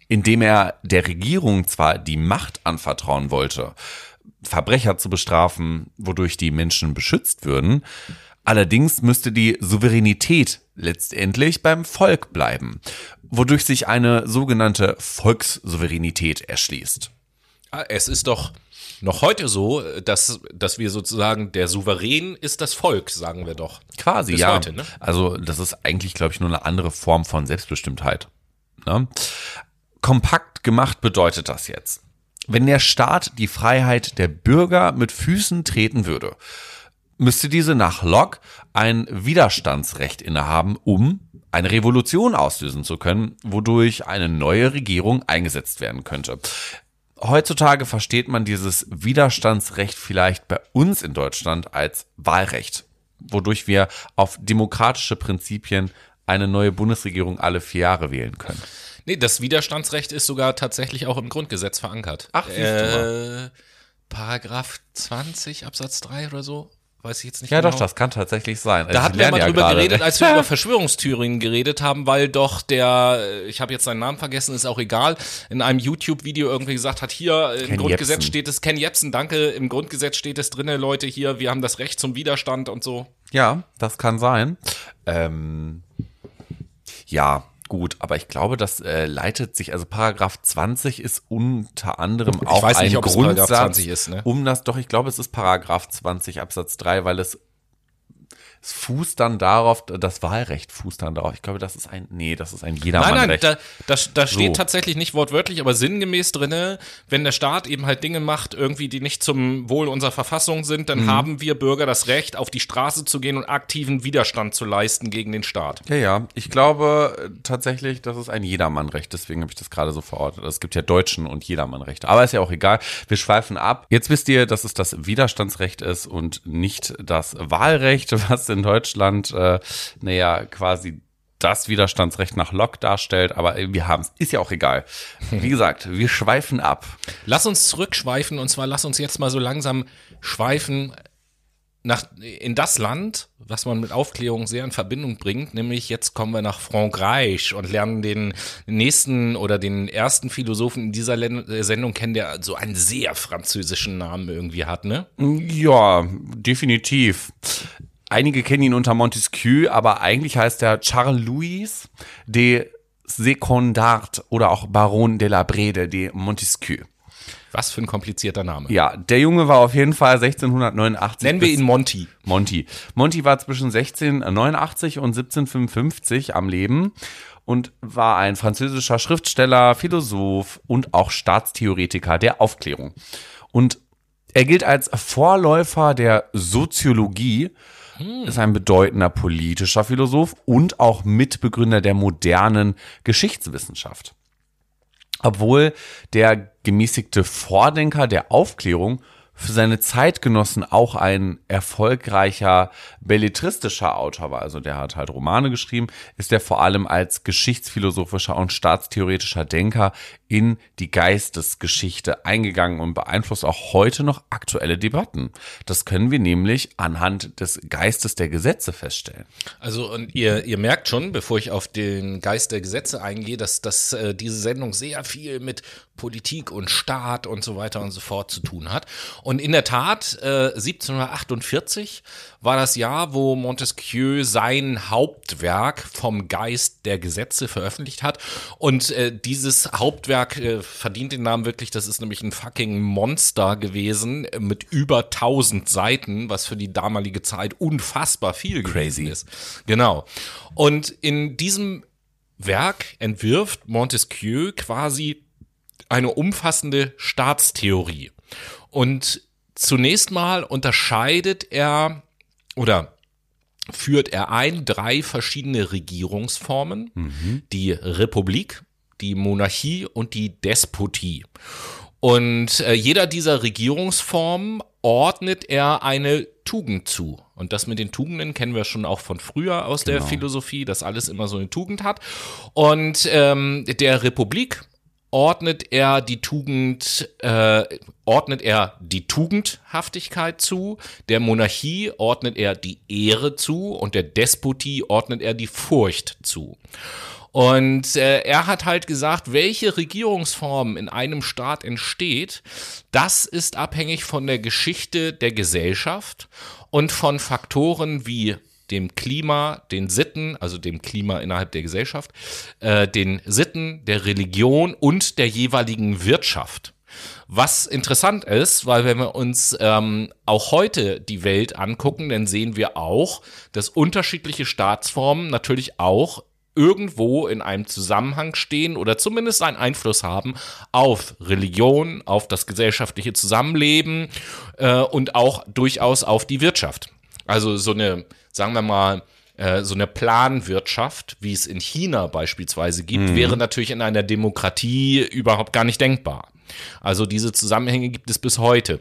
Indem er der Regierung zwar die Macht anvertrauen wollte, Verbrecher zu bestrafen, wodurch die Menschen beschützt würden, allerdings müsste die Souveränität letztendlich beim Volk bleiben, wodurch sich eine sogenannte Volkssouveränität erschließt. Ah, es ist doch noch heute so, dass, dass wir sozusagen der Souverän ist das Volk, sagen wir doch. Quasi, Bis ja. Heute, ne? Also das ist eigentlich, glaube ich, nur eine andere Form von Selbstbestimmtheit. Ne? Kompakt gemacht bedeutet das jetzt. Wenn der Staat die Freiheit der Bürger mit Füßen treten würde, müsste diese nach Locke ein Widerstandsrecht innehaben, um eine Revolution auslösen zu können, wodurch eine neue Regierung eingesetzt werden könnte heutzutage versteht man dieses Widerstandsrecht vielleicht bei uns in Deutschland als Wahlrecht, wodurch wir auf demokratische Prinzipien eine neue Bundesregierung alle vier Jahre wählen können. Nee, das Widerstandsrecht ist sogar tatsächlich auch im Grundgesetz verankert. Ach. Äh, Paragraph 20 Absatz 3 oder so weiß ich jetzt nicht ja, genau. Ja, doch, das kann tatsächlich sein. Da hatten wir mal ja drüber grade. geredet, als wir über *laughs* Verschwörungstheorien geredet haben, weil doch der, ich habe jetzt seinen Namen vergessen, ist auch egal, in einem YouTube-Video irgendwie gesagt hat, hier im Ken Grundgesetz Jepsen. steht es, Ken Jepsen, danke, im Grundgesetz steht es drinne, Leute, hier, wir haben das Recht zum Widerstand und so. Ja, das kann sein. Ähm, ja, gut, aber ich glaube, das äh, leitet sich, also Paragraph 20 ist unter anderem ich auch ein nicht, Grundsatz, ist, ne? um das, doch, ich glaube, es ist Paragraph 20 Absatz 3, weil es es fußt dann darauf, das Wahlrecht fußt dann darauf. Ich glaube, das ist ein, nee, das ist ein Nein, Jedermannrecht. nein, da, da, da steht So. tatsächlich nicht wortwörtlich, aber sinngemäß drinne, wenn der Staat eben halt Dinge macht, irgendwie, die nicht zum Wohl unserer Verfassung sind, Mhm. dann haben wir Bürger das Recht, auf die Straße zu gehen und aktiven Widerstand zu leisten gegen den Staat. Ja, ja. Ich glaube äh, tatsächlich, das ist ein Jedermannrecht. Deswegen habe ich das gerade so verortet. Es gibt ja Deutschen und Jedermannrechte. Aber ist ja auch egal. Wir schweifen ab. Jetzt wisst ihr, dass es das Widerstandsrecht ist und nicht das Wahlrecht, *laughs* was in Deutschland, äh, naja, quasi das Widerstandsrecht nach Locke darstellt. Aber äh, wir haben es. Ist ja auch egal. *laughs* Wie gesagt, wir schweifen ab. Lass uns zurückschweifen und zwar lass uns jetzt mal so langsam schweifen nach, in das Land, was man mit Aufklärung sehr in Verbindung bringt, nämlich jetzt kommen wir nach Frankreich und lernen den nächsten oder den ersten Philosophen in dieser äh, Sendung kennen, der so einen sehr französischen Namen irgendwie hat, ne? Ja, definitiv. Einige kennen ihn unter Montesquieu, aber eigentlich heißt er Charles-Louis de Secondart oder auch Baron de la Brede de Montesquieu. Was für ein komplizierter Name. Ja, der Junge war auf jeden Fall 1689. Nennen wir ihn Monty. Monty. Monty war zwischen 1689 und 1755 am Leben und war ein französischer Schriftsteller, Philosoph und auch Staatstheoretiker der Aufklärung. Und er gilt als Vorläufer der Soziologie, ist ein bedeutender politischer Philosoph und auch Mitbegründer der modernen Geschichtswissenschaft. Obwohl der gemäßigte Vordenker der Aufklärung für seine Zeitgenossen auch ein erfolgreicher belletristischer Autor war, also der hat halt Romane geschrieben, ist er vor allem als geschichtsphilosophischer und staatstheoretischer Denker in die Geistesgeschichte eingegangen und beeinflusst auch heute noch aktuelle Debatten. Das können wir nämlich anhand des Geistes der Gesetze feststellen. Also und ihr, ihr merkt schon, bevor ich auf den Geist der Gesetze eingehe, dass, dass äh, diese Sendung sehr viel mit Politik und Staat und so weiter und so fort zu tun hat. Und in der Tat, äh, 1748 war das Jahr, wo Montesquieu sein Hauptwerk vom Geist der Gesetze veröffentlicht hat. Und äh, dieses Hauptwerk äh, verdient den Namen wirklich, das ist nämlich ein fucking Monster gewesen mit über 1000 Seiten, was für die damalige Zeit unfassbar viel Crazy. ist. Genau. Und in diesem Werk entwirft Montesquieu quasi eine umfassende Staatstheorie. Und zunächst mal unterscheidet er oder führt er ein drei verschiedene Regierungsformen, die Republik, die Monarchie und die Despotie. Und äh, jeder dieser Regierungsformen ordnet er eine Tugend zu. Und das mit den Tugenden kennen wir schon auch von früher aus der Philosophie, dass alles immer so eine Tugend hat. Und ähm, der Republik ordnet er die Tugend, äh, ordnet er die Tugendhaftigkeit zu, der Monarchie ordnet er die Ehre zu und der Despotie ordnet er die Furcht zu. Und äh, er hat halt gesagt, welche Regierungsform in einem Staat entsteht, das ist abhängig von der Geschichte der Gesellschaft und von Faktoren wie dem Klima, den Sitten, also dem Klima innerhalb der Gesellschaft, äh, den Sitten, der Religion und der jeweiligen Wirtschaft. Was interessant ist, weil wenn wir uns ähm, auch heute die Welt angucken, dann sehen wir auch, dass unterschiedliche Staatsformen natürlich auch irgendwo in einem Zusammenhang stehen oder zumindest einen Einfluss haben auf Religion, auf das gesellschaftliche Zusammenleben äh, und auch durchaus auf die Wirtschaft. Also so eine, sagen wir mal, äh, so eine Planwirtschaft, wie es in China beispielsweise gibt, wäre natürlich in einer Demokratie überhaupt gar nicht denkbar. Also diese Zusammenhänge gibt es bis heute.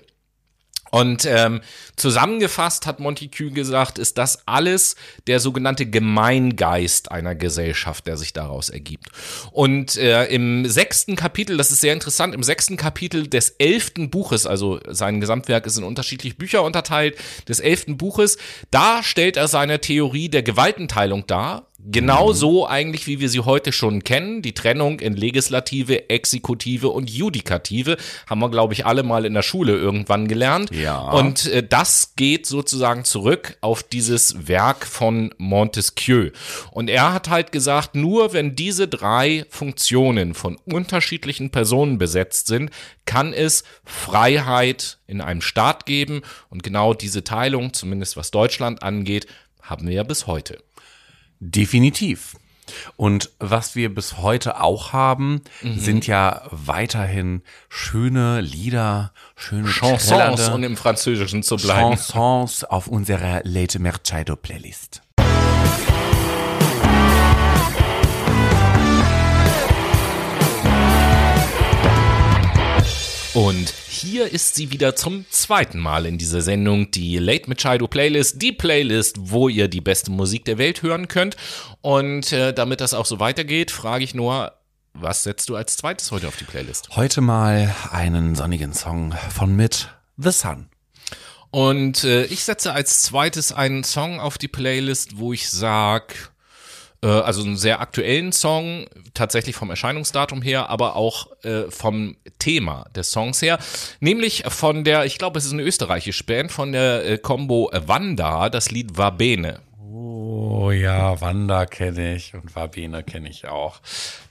Und ähm, zusammengefasst hat Montesquieu gesagt, ist das alles der sogenannte Gemeingeist einer Gesellschaft, der sich daraus ergibt. Und äh, im sechsten Kapitel, das ist sehr interessant, im sechsten Kapitel des elften Buches, also sein Gesamtwerk ist in unterschiedliche Bücher unterteilt, des elften Buches, da stellt er seine Theorie der Gewaltenteilung dar. Genau so eigentlich, wie wir sie heute schon kennen. Die Trennung in Legislative, Exekutive und Judikative haben wir, glaube ich, alle mal in der Schule irgendwann gelernt. Ja. Und äh, das geht sozusagen zurück auf dieses Werk von Montesquieu. Und er hat halt gesagt, nur wenn diese drei Funktionen von unterschiedlichen Personen besetzt sind, kann es Freiheit in einem Staat geben. Und genau diese Teilung, zumindest was Deutschland angeht, haben wir ja bis heute. Definitiv. Und was wir bis heute auch haben, mhm. sind ja weiterhin schöne Lieder, schöne Chansons, um im Französischen zu bleiben. Chansons auf unserer Late Mercado Playlist. Und hier ist sie wieder zum zweiten Mal in dieser Sendung, die Late Machado Playlist, die Playlist, wo ihr die beste Musik der Welt hören könnt. Und äh, damit das auch so weitergeht, frage ich nur, was setzt du als zweites heute auf die Playlist? Heute mal einen sonnigen Song von Mit The Sun. Und äh, ich setze als zweites einen Song auf die Playlist, wo ich sage, äh, also einen sehr aktuellen Song, tatsächlich vom Erscheinungsdatum her, aber auch äh, vom Thema des Songs her, nämlich von der, ich glaube, es ist eine österreichische Band, von der äh, Combo Wanda, das Lied Va Bene. Oh ja, Wanda kenne ich und Wabene kenne ich auch.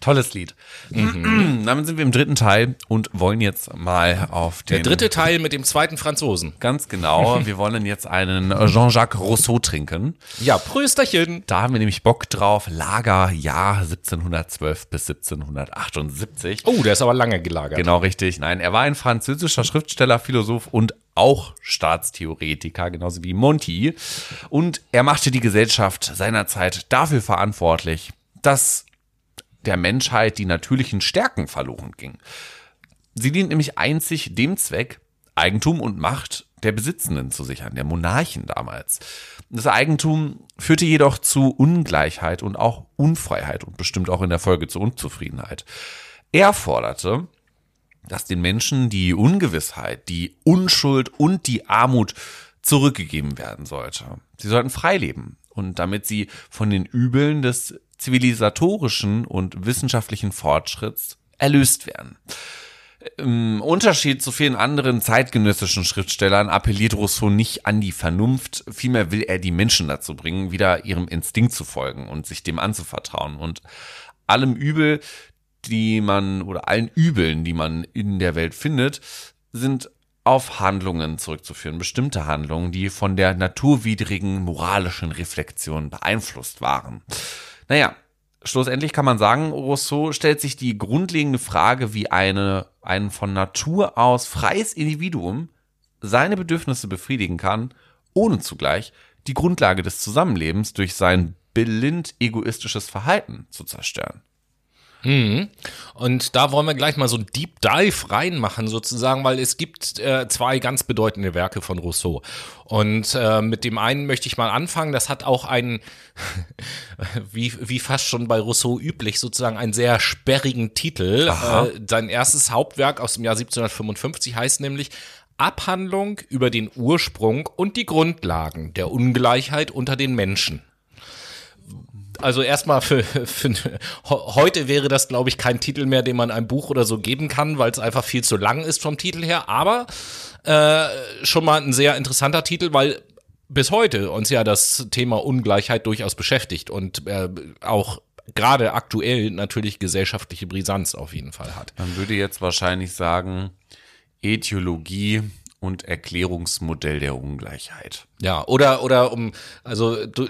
Tolles Lied. Mhm. Damit sind wir im dritten Teil und wollen jetzt mal auf den. Der dritte Teil mit dem zweiten Franzosen. Ganz genau. wir wollen jetzt einen Jean-Jacques Rousseau trinken. Ja, Prösterchen. Da haben wir nämlich Bock drauf. Lager, Jahr 1712 bis 1778. Oh, der ist aber lange gelagert. Genau, richtig. Nein, er war ein französischer Schriftsteller, Philosoph und auch Staatstheoretiker, genauso wie Monty. Und er machte die Gesellschaft seinerzeit dafür verantwortlich, dass der Menschheit die natürlichen Stärken verloren ging. Sie dient nämlich einzig dem Zweck, Eigentum und Macht der Besitzenden zu sichern, der Monarchen damals. Das Eigentum führte jedoch zu Ungleichheit und auch Unfreiheit und bestimmt auch in der Folge zu Unzufriedenheit. Er forderte, dass den Menschen die Ungewissheit, die Unschuld und die Armut zurückgegeben werden sollte. Sie sollten frei leben und damit sie von den Übeln des zivilisatorischen und wissenschaftlichen Fortschritts erlöst werden. Im Unterschied zu vielen anderen zeitgenössischen Schriftstellern appelliert Rousseau nicht an die Vernunft, vielmehr will er die Menschen dazu bringen, wieder ihrem Instinkt zu folgen und sich dem anzuvertrauen und allem Übel, die man oder allen Übeln, die man in der Welt findet, sind auf Handlungen zurückzuführen, bestimmte Handlungen, die von der naturwidrigen moralischen Reflexion beeinflusst waren. Naja, schlussendlich kann man sagen, Rousseau stellt sich die grundlegende Frage, wie eine, ein von Natur aus freies Individuum seine Bedürfnisse befriedigen kann, ohne zugleich die Grundlage des Zusammenlebens durch sein blind egoistisches Verhalten zu zerstören. Mhm. Und da wollen wir gleich mal so ein Deep Dive reinmachen, sozusagen, weil es gibt äh, zwei ganz bedeutende Werke von Rousseau. Und äh, mit dem einen möchte ich mal anfangen. Das hat auch einen, *laughs* wie, wie fast schon bei Rousseau üblich, sozusagen einen sehr sperrigen Titel. Äh, sein erstes Hauptwerk aus dem Jahr 1755 heißt nämlich Abhandlung über den Ursprung und die Grundlagen der Ungleichheit unter den Menschen also erstmal für, für heute wäre das, glaube ich, kein Titel mehr, den man einem Buch oder so geben kann, weil es einfach viel zu lang ist vom Titel her. Aber äh, schon mal ein sehr interessanter Titel, weil bis heute uns ja das Thema Ungleichheit durchaus beschäftigt und äh, auch gerade aktuell natürlich gesellschaftliche Brisanz auf jeden Fall hat. Man würde jetzt wahrscheinlich sagen, Äthiologie und Erklärungsmodell der Ungleichheit. Ja, oder, oder um, also du,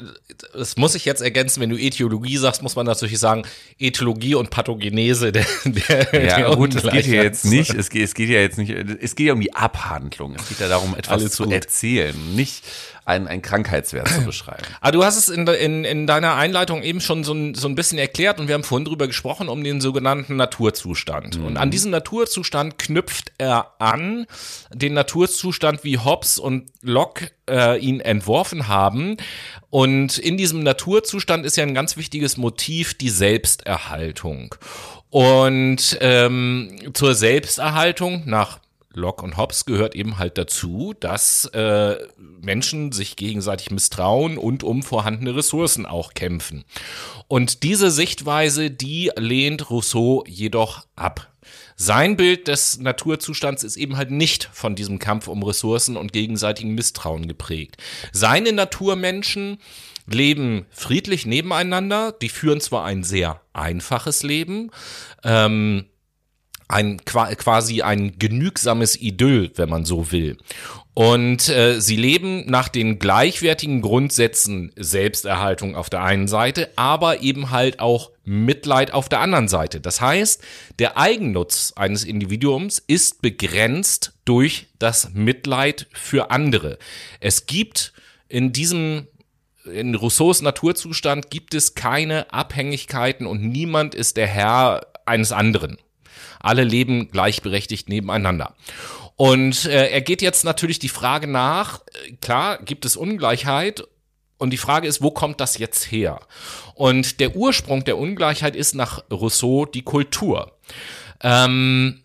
das muss ich jetzt ergänzen, wenn du Etiologie sagst, muss man natürlich sagen, Ethologie und Pathogenese der, der Ja, der gut, es geht ja jetzt nicht, es geht, es geht ja jetzt nicht, es geht ja um die Abhandlung. Es geht ja darum, etwas Alles zu gut. erzählen, nicht einen, einen Krankheitswert zu *clears throat* beschreiben. Ah, du hast es in, in, in deiner Einleitung eben schon so ein, so ein bisschen erklärt und wir haben vorhin drüber gesprochen, um den sogenannten Naturzustand. Mhm. Und an diesen Naturzustand knüpft er an, den Naturzustand wie Hobbes und Locke äh, ihn entworfen haben. Und in diesem Naturzustand ist ja ein ganz wichtiges Motiv die Selbsterhaltung. Und ähm, zur Selbsterhaltung nach Locke und Hobbes gehört eben halt dazu, dass äh, Menschen sich gegenseitig misstrauen und um vorhandene Ressourcen auch kämpfen. Und diese Sichtweise, die lehnt Rousseau jedoch ab. Sein Bild des Naturzustands ist eben halt nicht von diesem Kampf um Ressourcen und gegenseitigen Misstrauen geprägt. Seine Naturmenschen leben friedlich nebeneinander, die führen zwar ein sehr einfaches Leben, ähm, ein quasi ein genügsames Idyll, wenn man so will. Und äh, sie leben nach den gleichwertigen Grundsätzen Selbsterhaltung auf der einen Seite, aber eben halt auch Mitleid auf der anderen Seite. Das heißt, der Eigennutz eines Individuums ist begrenzt durch das Mitleid für andere. Es gibt in diesem in Rousseaus Naturzustand gibt es keine Abhängigkeiten und niemand ist der Herr eines anderen. Alle leben gleichberechtigt nebeneinander. Und äh, er geht jetzt natürlich die Frage nach, äh, klar, gibt es Ungleichheit und die Frage ist, wo kommt das jetzt her? Und der Ursprung der Ungleichheit ist nach Rousseau die Kultur. Ähm,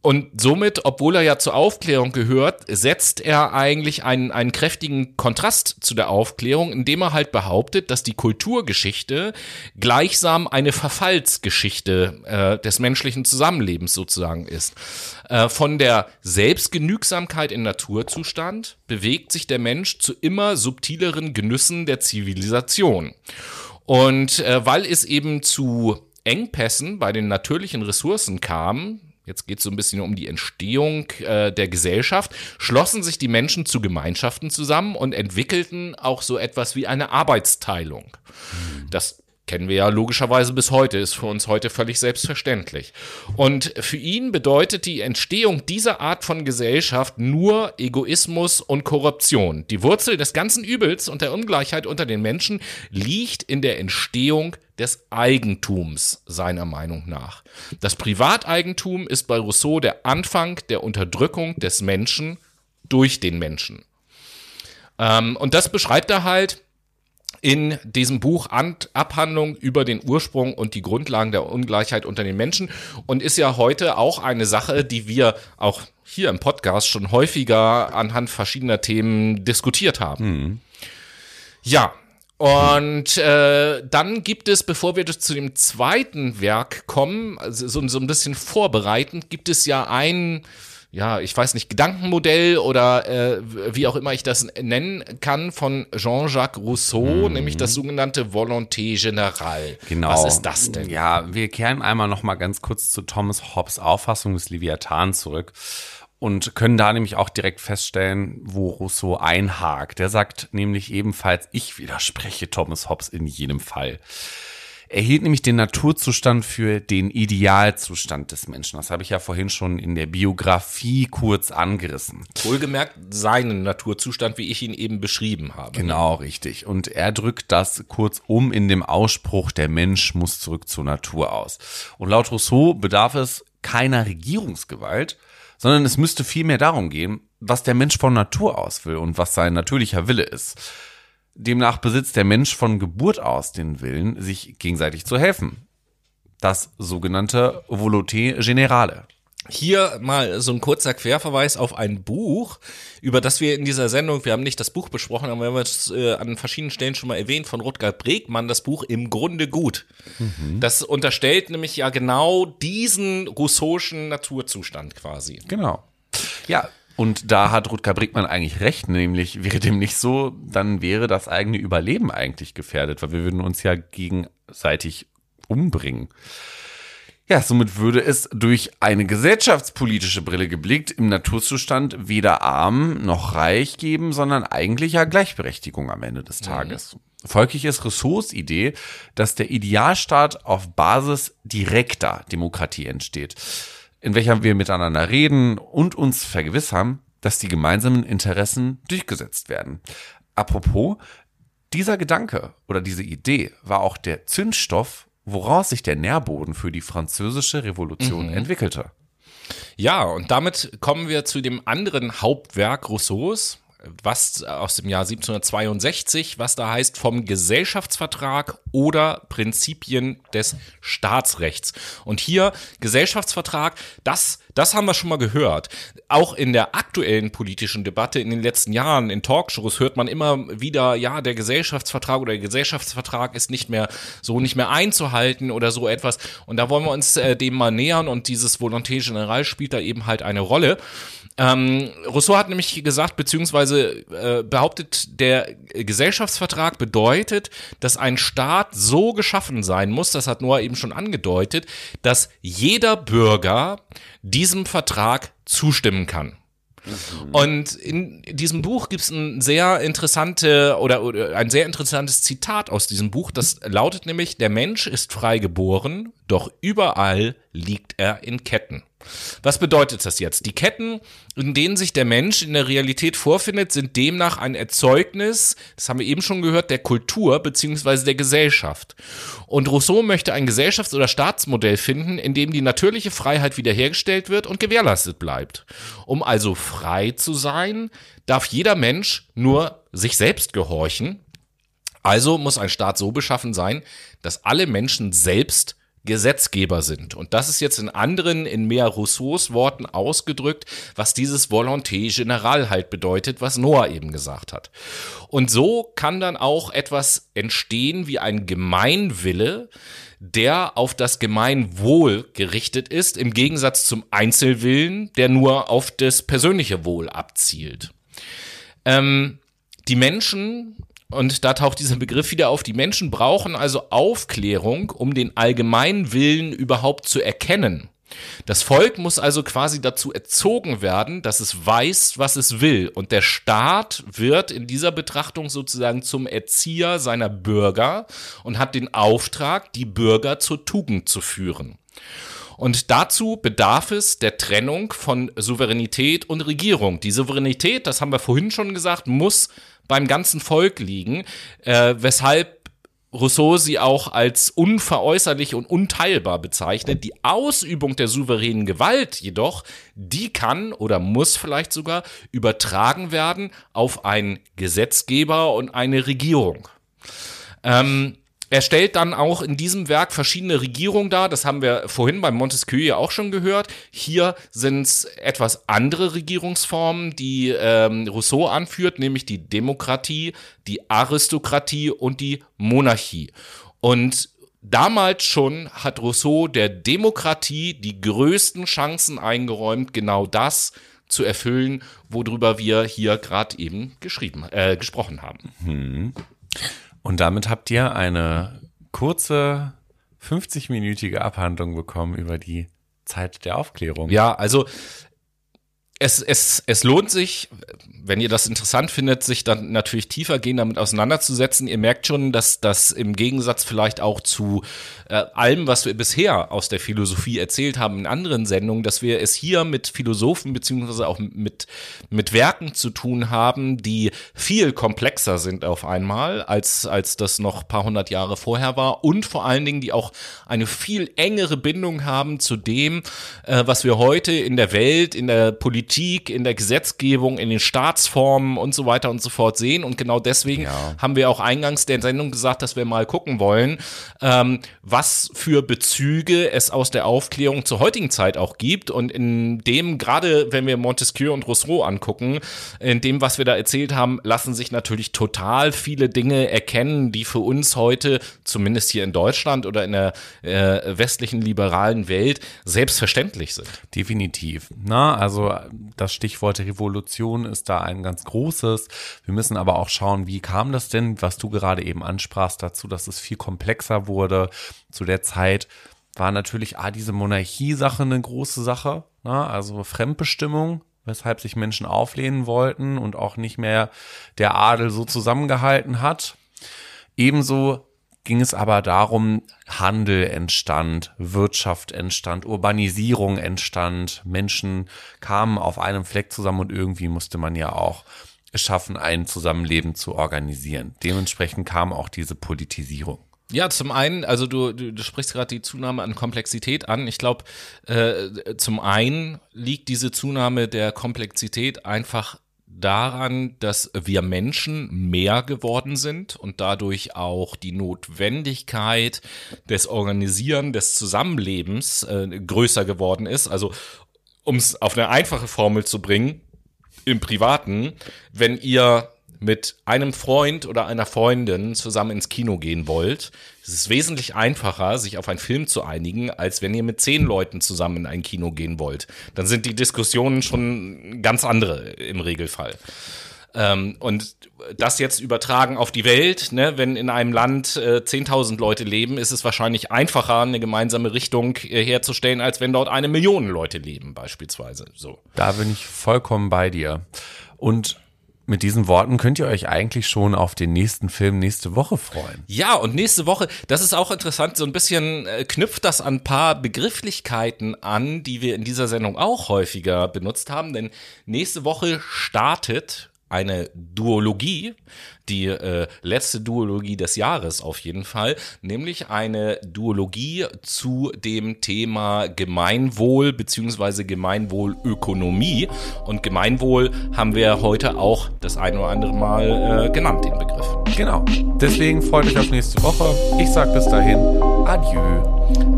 und somit, obwohl er ja zur Aufklärung gehört, setzt er eigentlich einen, einen kräftigen Kontrast zu der Aufklärung, indem er halt behauptet, dass die Kulturgeschichte gleichsam eine Verfallsgeschichte äh, des menschlichen Zusammenlebens sozusagen ist. Äh, von der Selbstgenügsamkeit in Naturzustand bewegt sich der Mensch zu immer subtileren Genüssen der Zivilisation. Und äh, weil es eben zu Engpässen bei den natürlichen Ressourcen kam, jetzt geht es so ein bisschen um die Entstehung äh, der Gesellschaft, schlossen sich die Menschen zu Gemeinschaften zusammen und entwickelten auch so etwas wie eine Arbeitsteilung. Mhm. Das kennen wir ja logischerweise bis heute, ist für uns heute völlig selbstverständlich. Und für ihn bedeutet die Entstehung dieser Art von Gesellschaft nur Egoismus und Korruption. Die Wurzel des ganzen Übels und der Ungleichheit unter den Menschen liegt in der Entstehung des Eigentums, seiner Meinung nach. Das Privateigentum ist bei Rousseau der Anfang der Unterdrückung des Menschen durch den Menschen. Ähm, und das beschreibt er halt in diesem Buch Abhandlung über den Ursprung und die Grundlagen der Ungleichheit unter den Menschen und ist ja heute auch eine Sache, die wir auch hier im Podcast schon häufiger anhand verschiedener Themen diskutiert haben. Mhm. Ja, und äh, dann gibt es, bevor wir zu dem zweiten Werk kommen, also so, so ein bisschen vorbereitend, gibt es ja ein ja, ich weiß nicht, Gedankenmodell oder äh, wie auch immer ich das nennen kann, von Jean-Jacques Rousseau, mhm. nämlich das sogenannte Volonté Générale. Genau. Was ist das denn? Ja, wir kehren einmal noch mal ganz kurz zu Thomas Hobbes Auffassung des Leviathan zurück und können da nämlich auch direkt feststellen, wo Rousseau einhakt. Der sagt nämlich ebenfalls, ich widerspreche Thomas Hobbes in jedem Fall. Er hielt nämlich den Naturzustand für den Idealzustand des Menschen. Das habe ich ja vorhin schon in der Biografie kurz angerissen. Wohlgemerkt seinen Naturzustand, wie ich ihn eben beschrieben habe. Genau, richtig. Und er drückt das kurz um in dem Ausspruch, der Mensch muss zurück zur Natur aus. Und laut Rousseau bedarf es keiner Regierungsgewalt, sondern es müsste vielmehr darum gehen, was der Mensch von Natur aus will und was sein natürlicher Wille ist. Demnach besitzt der Mensch von Geburt aus den Willen, sich gegenseitig zu helfen. Das sogenannte Volonté Générale. Hier mal so ein kurzer Querverweis auf ein Buch, über das wir in dieser Sendung, wir haben nicht das Buch besprochen, aber wir haben es äh, an verschiedenen Stellen schon mal erwähnt, von Rutger Bregmann, das Buch Im Grunde gut. Mhm. Das unterstellt nämlich ja genau diesen rousseauschen Naturzustand quasi. Genau. Ja, und da hat Rutger Brickmann eigentlich recht, nämlich wäre dem nicht so, dann wäre das eigene Überleben eigentlich gefährdet, weil wir würden uns ja gegenseitig umbringen. Ja, somit würde es durch eine gesellschaftspolitische Brille geblickt im Naturzustand weder arm noch reich geben, sondern eigentlich ja Gleichberechtigung am Ende des mhm. Tages. Mhm. Folglich ist Rousseaus Idee, dass der Idealstaat auf Basis direkter Demokratie entsteht in welcher wir miteinander reden und uns vergewissern, dass die gemeinsamen Interessen durchgesetzt werden. Apropos, dieser Gedanke oder diese Idee war auch der Zündstoff, woraus sich der Nährboden für die französische Revolution mhm. entwickelte. Ja, und damit kommen wir zu dem anderen Hauptwerk Rousseaus, was aus dem Jahr 1762, was da heißt vom Gesellschaftsvertrag oder Prinzipien des Staatsrechts. Und hier Gesellschaftsvertrag, das, das haben wir schon mal gehört. Auch in der aktuellen politischen Debatte in den letzten Jahren, in Talkshows hört man immer wieder, ja, der Gesellschaftsvertrag oder der Gesellschaftsvertrag ist nicht mehr so nicht mehr einzuhalten oder so etwas. Und da wollen wir uns äh, dem mal nähern und dieses Volonté General spielt da eben halt eine Rolle. Ähm, Rousseau hat nämlich gesagt, beziehungsweise äh, behauptet, der Gesellschaftsvertrag bedeutet, dass ein Staat so geschaffen sein muss, das hat Noah eben schon angedeutet, dass jeder Bürger diesem Vertrag zustimmen kann. Und in diesem Buch gibt es ein sehr interessante oder, ein sehr interessantes Zitat aus diesem Buch. Das lautet nämlich: Der Mensch ist frei geboren, doch überall liegt er in Ketten. Was bedeutet das jetzt? Die Ketten, in denen sich der Mensch in der Realität vorfindet, sind demnach ein Erzeugnis, das haben wir eben schon gehört, der Kultur beziehungsweise der Gesellschaft. Und Rousseau möchte ein Gesellschafts- oder Staatsmodell finden, in dem die natürliche Freiheit wiederhergestellt wird und gewährleistet bleibt. Um also frei zu sein, darf jeder Mensch nur sich selbst gehorchen. Also muss ein Staat so beschaffen sein, dass alle Menschen selbst Gesetzgeber sind. Und das ist jetzt in anderen, in mehr Rousseaus Worten ausgedrückt, was dieses Volonté Général halt bedeutet, was Noah eben gesagt hat. Und so kann dann auch etwas entstehen wie ein Gemeinwille, der auf das Gemeinwohl gerichtet ist, im Gegensatz zum Einzelwillen, der nur auf das persönliche Wohl abzielt. Ähm, die Menschen und da taucht dieser Begriff wieder auf. Die Menschen brauchen also Aufklärung, um den allgemeinen Willen überhaupt zu erkennen. Das Volk muss also quasi dazu erzogen werden, dass es weiß, was es will. Und der Staat wird in dieser Betrachtung sozusagen zum Erzieher seiner Bürger und hat den Auftrag, die Bürger zur Tugend zu führen. Und dazu bedarf es der Trennung von Souveränität und Regierung. Die Souveränität, das haben wir vorhin schon gesagt, muss beim ganzen Volk liegen, äh, weshalb Rousseau sie auch als unveräußerlich und unteilbar bezeichnet. Die Ausübung der souveränen Gewalt jedoch, die kann oder muss vielleicht sogar übertragen werden auf einen Gesetzgeber und eine Regierung. Ähm, er stellt dann auch in diesem Werk verschiedene Regierungen dar. Das haben wir vorhin beim Montesquieu ja auch schon gehört. Hier sind es etwas andere Regierungsformen, die ähm, Rousseau anführt, nämlich die Demokratie, die Aristokratie und die Monarchie. Und damals schon hat Rousseau der Demokratie die größten Chancen eingeräumt, genau das zu erfüllen, worüber wir hier gerade eben geschrieben, äh, gesprochen haben. Hm. Und damit habt ihr eine kurze 50-minütige Abhandlung bekommen über die Zeit der Aufklärung. Ja, also es, es, es lohnt sich, wenn ihr das interessant findet, sich dann natürlich tiefer gehen damit auseinanderzusetzen. Ihr merkt schon, dass das im Gegensatz vielleicht auch zu äh, allem, was wir bisher aus der Philosophie erzählt haben in anderen Sendungen, dass wir es hier mit Philosophen beziehungsweise auch mit, mit Werken zu tun haben, die viel komplexer sind auf einmal, als, als das noch paar hundert Jahre vorher war und vor allen Dingen, die auch eine viel engere Bindung haben zu dem, äh, was wir heute in der Welt, in der Politik, in der Gesetzgebung, in den Staatsformen und so weiter und so fort sehen. Und genau deswegen ja. haben wir auch eingangs der Sendung gesagt, dass wir mal gucken wollen, ähm, was für Bezüge es aus der Aufklärung zur heutigen Zeit auch gibt. Und in dem, gerade wenn wir Montesquieu und Rousseau angucken, in dem, was wir da erzählt haben, lassen sich natürlich total viele Dinge erkennen, die für uns heute, zumindest hier in Deutschland oder in der äh, westlichen liberalen Welt, selbstverständlich sind. Definitiv. Na, also das Stichwort Revolution ist da ein ganz großes. Wir müssen aber auch schauen, wie kam das denn, was du gerade eben ansprachst, dazu, dass es viel komplexer wurde zu der Zeit war natürlich ah, diese Monarchie-Sache eine große Sache, ne? also Fremdbestimmung, weshalb sich Menschen auflehnen wollten und auch nicht mehr der Adel so zusammengehalten hat. Ebenso ging es aber darum, Handel entstand, Wirtschaft entstand, Urbanisierung entstand, Menschen kamen auf einem Fleck zusammen und irgendwie musste man ja auch es schaffen, ein Zusammenleben zu organisieren. Dementsprechend kam auch diese Politisierung. Ja, zum einen, also du, du, du sprichst gerade die Zunahme an Komplexität an. Ich glaube, äh, zum einen liegt diese Zunahme der Komplexität einfach daran, dass wir Menschen mehr geworden sind und dadurch auch die Notwendigkeit des Organisieren des Zusammenlebens äh, größer geworden ist. Also um es auf eine einfache Formel zu bringen, im Privaten, wenn ihr mit einem Freund oder einer Freundin zusammen ins Kino gehen wollt, es ist wesentlich einfacher, sich auf einen Film zu einigen, als wenn ihr mit zehn Leuten zusammen in ein Kino gehen wollt. Dann sind die Diskussionen schon ganz andere im Regelfall. Ähm, und das jetzt übertragen auf die Welt, ne? wenn in einem Land äh, 10.000 Leute leben, ist es wahrscheinlich einfacher, eine gemeinsame Richtung äh, herzustellen, als wenn dort eine Million Leute leben, beispielsweise. So. Da bin ich vollkommen bei dir. Und mit diesen Worten könnt ihr euch eigentlich schon auf den nächsten Film nächste Woche freuen. Ja, und nächste Woche, das ist auch interessant, so ein bisschen äh, knüpft das an ein paar Begrifflichkeiten an, die wir in dieser Sendung auch häufiger benutzt haben, denn nächste Woche startet eine Duologie, die äh, letzte Duologie des Jahres auf jeden Fall, nämlich eine Duologie zu dem Thema Gemeinwohl beziehungsweise Gemeinwohlökonomie. Und Gemeinwohl haben wir heute auch das ein oder andere Mal äh, genannt, den Begriff. Genau. Deswegen freut euch auf nächste Woche. Ich sag bis dahin Adieu.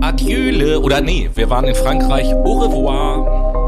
Adieu, oder nee, wir waren in Frankreich. Au revoir.